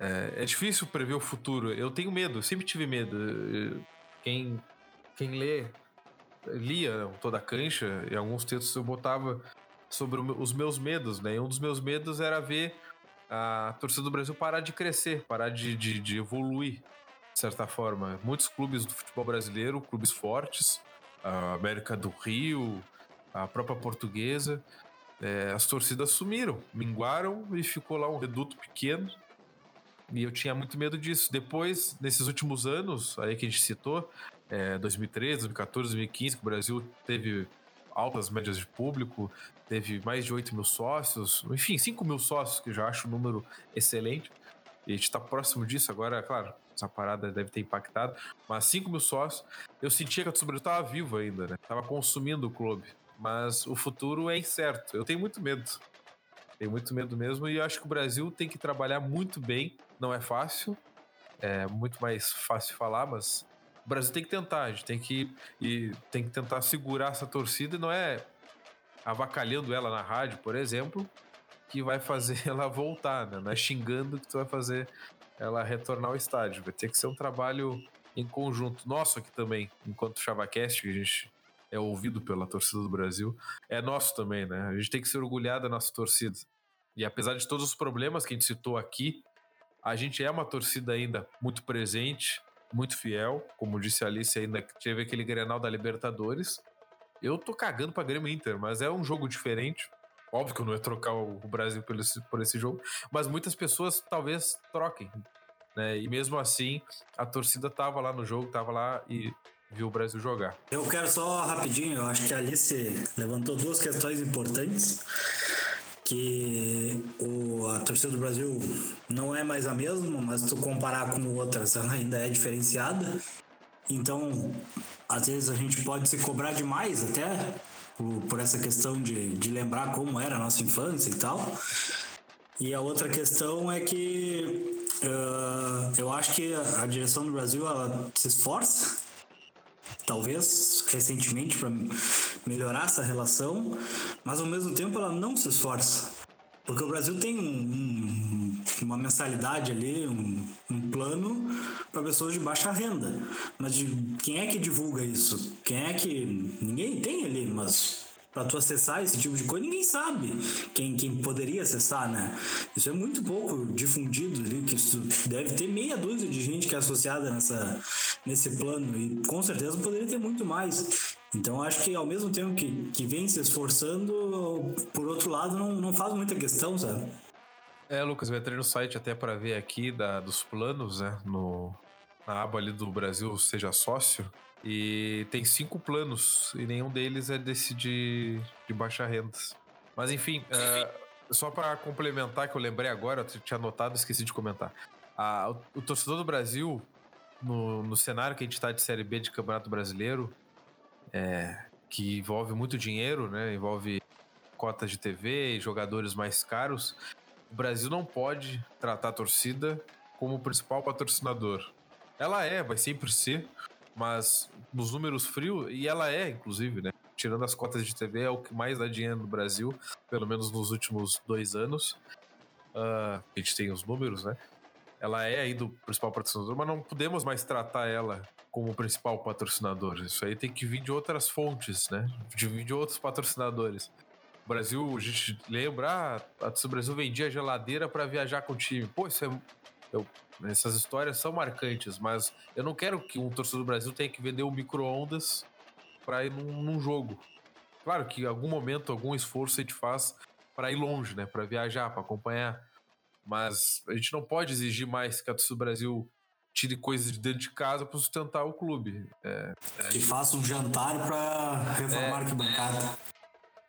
É, é, difícil prever o futuro. Eu tenho medo, sempre tive medo. Quem, quem lê, lia toda a cancha, e alguns textos eu botava sobre os meus medos, né? E um dos meus medos era ver a torcida do Brasil parar de crescer, parar de, de, de evoluir, de certa forma. Muitos clubes do futebol brasileiro, clubes fortes, a América do Rio, a própria portuguesa, é, as torcidas sumiram, minguaram e ficou lá um reduto pequeno. E eu tinha muito medo disso. Depois, nesses últimos anos, aí que a gente citou, é, 2013, 2014, 2015, que o Brasil teve altas médias de público, teve mais de 8 mil sócios, enfim, 5 mil sócios, que eu já acho um número excelente. E a gente está próximo disso agora, claro, essa parada deve ter impactado, mas 5 mil sócios, eu sentia que a Brasil estava vivo ainda, né? Consumindo o clube. Mas o futuro é incerto. Eu tenho muito medo. Tenho muito medo mesmo, e acho que o Brasil tem que trabalhar muito bem. Não é fácil, é muito mais fácil falar, mas o Brasil tem que tentar, a gente tem que, e tem que tentar segurar essa torcida, e não é avacalhando ela na rádio, por exemplo, que vai fazer ela voltar, né? Não é xingando que tu vai fazer ela retornar ao estádio. Vai ter que ser um trabalho em conjunto. Nosso aqui também, enquanto ChavaCast, que a gente é ouvido pela torcida do Brasil, é nosso também, né? A gente tem que se orgulhar da nossa torcida. E apesar de todos os problemas que a gente citou aqui, a gente é uma torcida ainda muito presente, muito fiel. Como disse a Alice, ainda teve aquele Grenal da Libertadores. Eu tô cagando pra Grêmio Inter, mas é um jogo diferente. Óbvio que eu não ia trocar o Brasil por esse, por esse jogo, mas muitas pessoas talvez troquem. Né? E mesmo assim, a torcida tava lá no jogo, tava lá e viu o Brasil jogar. Eu quero só rapidinho, eu acho que a Alice levantou duas questões importantes que o, a torcida do Brasil não é mais a mesma, mas tu comparar com outras, ela ainda é diferenciada. Então, às vezes a gente pode se cobrar demais até por, por essa questão de, de lembrar como era a nossa infância e tal. E a outra questão é que uh, eu acho que a direção do Brasil ela se esforça talvez recentemente para melhorar essa relação, mas ao mesmo tempo ela não se esforça. Porque o Brasil tem um, um, uma mensalidade ali, um, um plano para pessoas de baixa renda. Mas de, quem é que divulga isso? Quem é que. Ninguém tem ali, mas para tu acessar esse tipo de coisa, ninguém sabe quem, quem poderia acessar, né? Isso é muito pouco difundido ali, que isso deve ter meia dúzia de gente que é associada nessa, nesse plano, e com certeza poderia ter muito mais. Então acho que ao mesmo tempo que, que vem se esforçando, por outro lado, não, não faz muita questão, sabe? É, Lucas, eu entrei no site até para ver aqui da, dos planos, né? No, na aba ali do Brasil Seja Sócio. E tem cinco planos e nenhum deles é desse de, de baixa renda. Mas enfim, uh, só para complementar que eu lembrei agora, eu tinha anotado, esqueci de comentar. O, o, torcedor do Brasil, no, no cenário que a gente está de Série B de Campeonato Brasileiro, é, que envolve muito dinheiro, né? Envolve cotas de TV e jogadores mais caros. O Brasil não pode tratar a torcida como o principal patrocinador. Ela é, vai sempre ser, mas nos números frios, e ela é, inclusive, né? Tirando as cotas de TV, é o que mais dá dinheiro no Brasil, pelo menos nos últimos dois anos. Uh, a gente tem os números, né? Ela é aí do principal patrocinador, mas não podemos mais tratar ela como principal patrocinador. Isso aí tem que vir de outras fontes, né? De vir de outros patrocinadores. O Brasil, a gente lembra, ah, o Brasil vendia geladeira para viajar com o time. Pô, isso é. Eu essas histórias são marcantes, mas eu não quero que um torcedor do Brasil tenha que vender um micro-ondas para ir num, num, jogo. Claro que em algum momento, algum esforço a gente faz para ir longe, né? Para viajar, para acompanhar. Mas a gente não pode exigir mais que a torcida do Brasil tire coisas de dentro de casa para sustentar o clube. É, é... Que faça um jantar para reformar é... a arquibancada.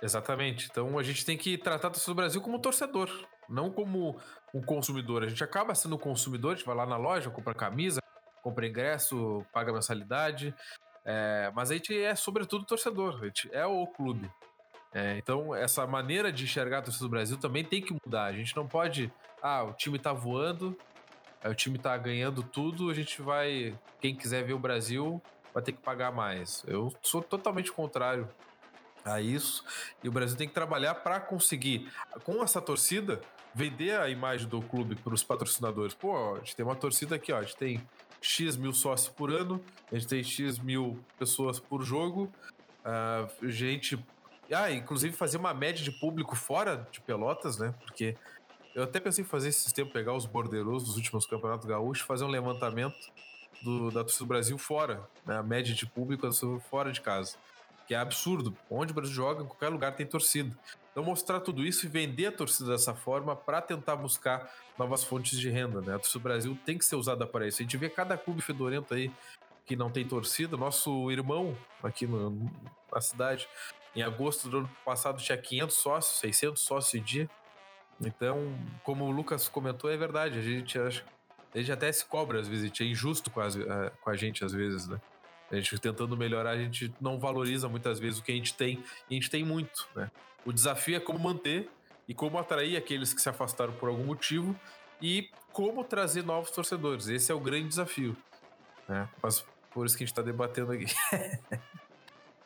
Exatamente. Então a gente tem que tratar a torcida do Brasil como torcedor, não como um consumidor. A gente acaba sendo consumidor, a gente vai lá na loja, compra camisa, compra ingresso, paga mensalidade, é, mas a gente é sobretudo torcedor, a gente é o clube. É, então, essa maneira de enxergar a torcida do Brasil também tem que mudar. A gente não pode. Ah, o time tá voando, o time tá ganhando tudo, a gente vai. Quem quiser ver o Brasil vai ter que pagar mais. Eu sou totalmente contrário a isso. E o Brasil tem que trabalhar para conseguir, com essa torcida, vender a imagem do clube para os patrocinadores. Pô, a gente tem uma torcida aqui, ó, a gente tem X mil sócios por ano, a gente tem X mil pessoas por jogo, uh, gente. Ah, inclusive fazer uma média de público fora de Pelotas, né? Porque eu até pensei em fazer esse sistema, pegar os bordeiros dos últimos campeonatos gaúchos, fazer um levantamento do, da torcida do Brasil fora, né? a média de público fora de casa que é absurdo. Onde o Brasil joga, em qualquer lugar tem torcida. Então mostrar tudo isso e vender a torcida dessa forma para tentar buscar novas fontes de renda, né? A torcida do Brasil tem que ser usada para isso. A gente vê cada clube fedorento aí que não tem torcida. Nosso irmão aqui no, na cidade, em agosto do ano passado, tinha 500 sócios, 600 sócios em dia. Então, como o Lucas comentou, é verdade. A gente acha, a gente até se cobra às vezes, é injusto com, as, eh, com a gente às vezes, né? A gente tentando melhorar, a gente não valoriza muitas vezes o que a gente tem, e a gente tem muito, né? O desafio é como manter e como atrair aqueles que se afastaram por algum motivo e como trazer novos torcedores. Esse é o grande desafio, né? Mas por isso que a gente está debatendo aqui.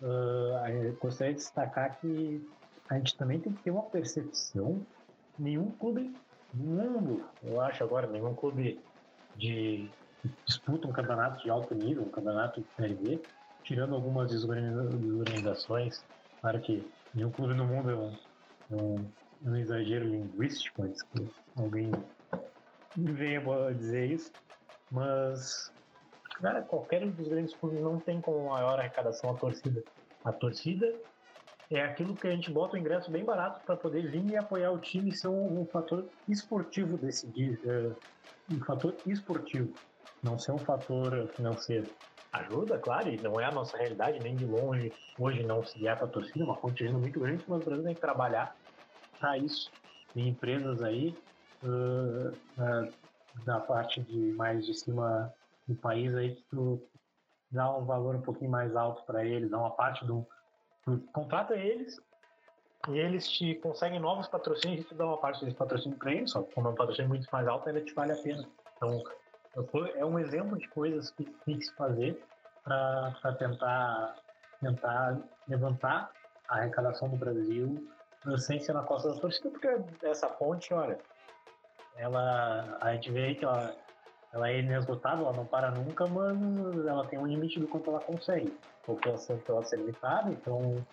uh, gostaria de destacar que a gente também tem que ter uma percepção. Nenhum clube no mundo, eu acho agora, nenhum clube de disputa um campeonato de alto nível, um campeonato de Série B, tirando algumas desorganizações. Claro que nenhum clube no mundo é um, é um, é exagero linguístico, antes que alguém venha dizer isso, mas cara, qualquer um dos grandes clubes não tem como maior arrecadação a torcida. A torcida é aquilo que a gente bota o ingresso bem barato para poder vir e apoiar o time e ser um, um fator esportivo desse uh, um fator esportivo não ser um fator financeiro. Ajuda, claro, e não é a nossa realidade, nem de longe. Hoje não se guiar para a torcida, é uma fonte de muito grande, mas o Brasil tem que trabalhar para isso. Tem empresas aí uh, uh, da parte de mais de cima do país aí que tu dá um valor um pouquinho mais alto para eles, dá uma parte do, do contrata eles e eles te conseguem novos patrocínios e tu dá uma parte desse patrocínio para eles, só que como é um patrocínio muito mais alto, ainda te vale a pena. Então, é um exemplo de coisas que tem que se fazer para tentar, tentar levantar a arrecadação do Brasil sem ser na costa da torcida, porque essa ponte, olha, ela, a gente vê que ela, ela é inesgotável, ela não para nunca, mas ela tem um limite do quanto ela consegue. Porque ela pode ser limitada, então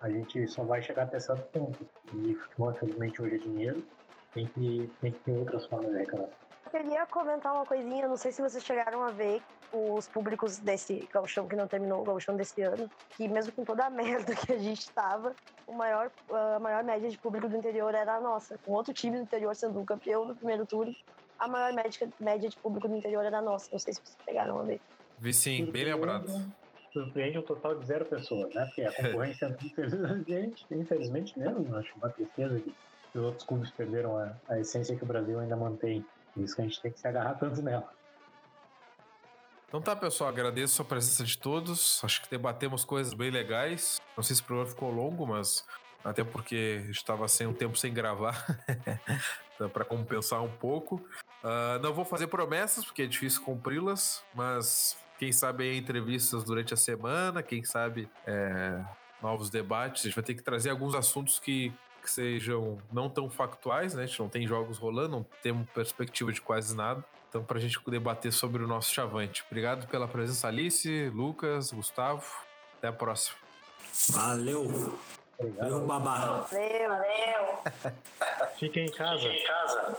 a gente só vai chegar até certo ponto. E futebol, infelizmente, hoje é dinheiro, tem que, tem que ter outras formas de arrecadação queria comentar uma coisinha, não sei se vocês chegaram a ver os públicos desse gauchão que não terminou, o gauchão desse ano, que mesmo com toda a merda que a gente tava, o maior, a maior média de público do interior era a nossa. Com outro time do interior sendo o campeão no primeiro turno, a maior média, média de público do interior era a nossa. Não sei se vocês chegaram a ver. Vi sim, bem lembrado. Surpreende um total de zero pessoas, né? Porque a concorrência, infelizmente, infelizmente mesmo, acho uma tristeza que os outros clubes perderam a, a essência que o Brasil ainda mantém por isso que a gente tem que se agarrar tanto nela. Então tá, pessoal, agradeço a presença de todos. Acho que debatemos coisas bem legais. Não sei se o programa ficou longo, mas até porque estava sem um tempo sem gravar, para compensar um pouco. Uh, não vou fazer promessas, porque é difícil cumpri-las, mas quem sabe entrevistas durante a semana, quem sabe é, novos debates. A gente vai ter que trazer alguns assuntos que que sejam não tão factuais, né? A gente não tem jogos rolando, não temos perspectiva de quase nada. Então, para a gente debater sobre o nosso chavante. Obrigado pela presença, Alice, Lucas, Gustavo. Até a próxima. Valeu. Obrigado. Valeu, babá. Valeu, valeu. Fiquem em casa. Fiquem em casa.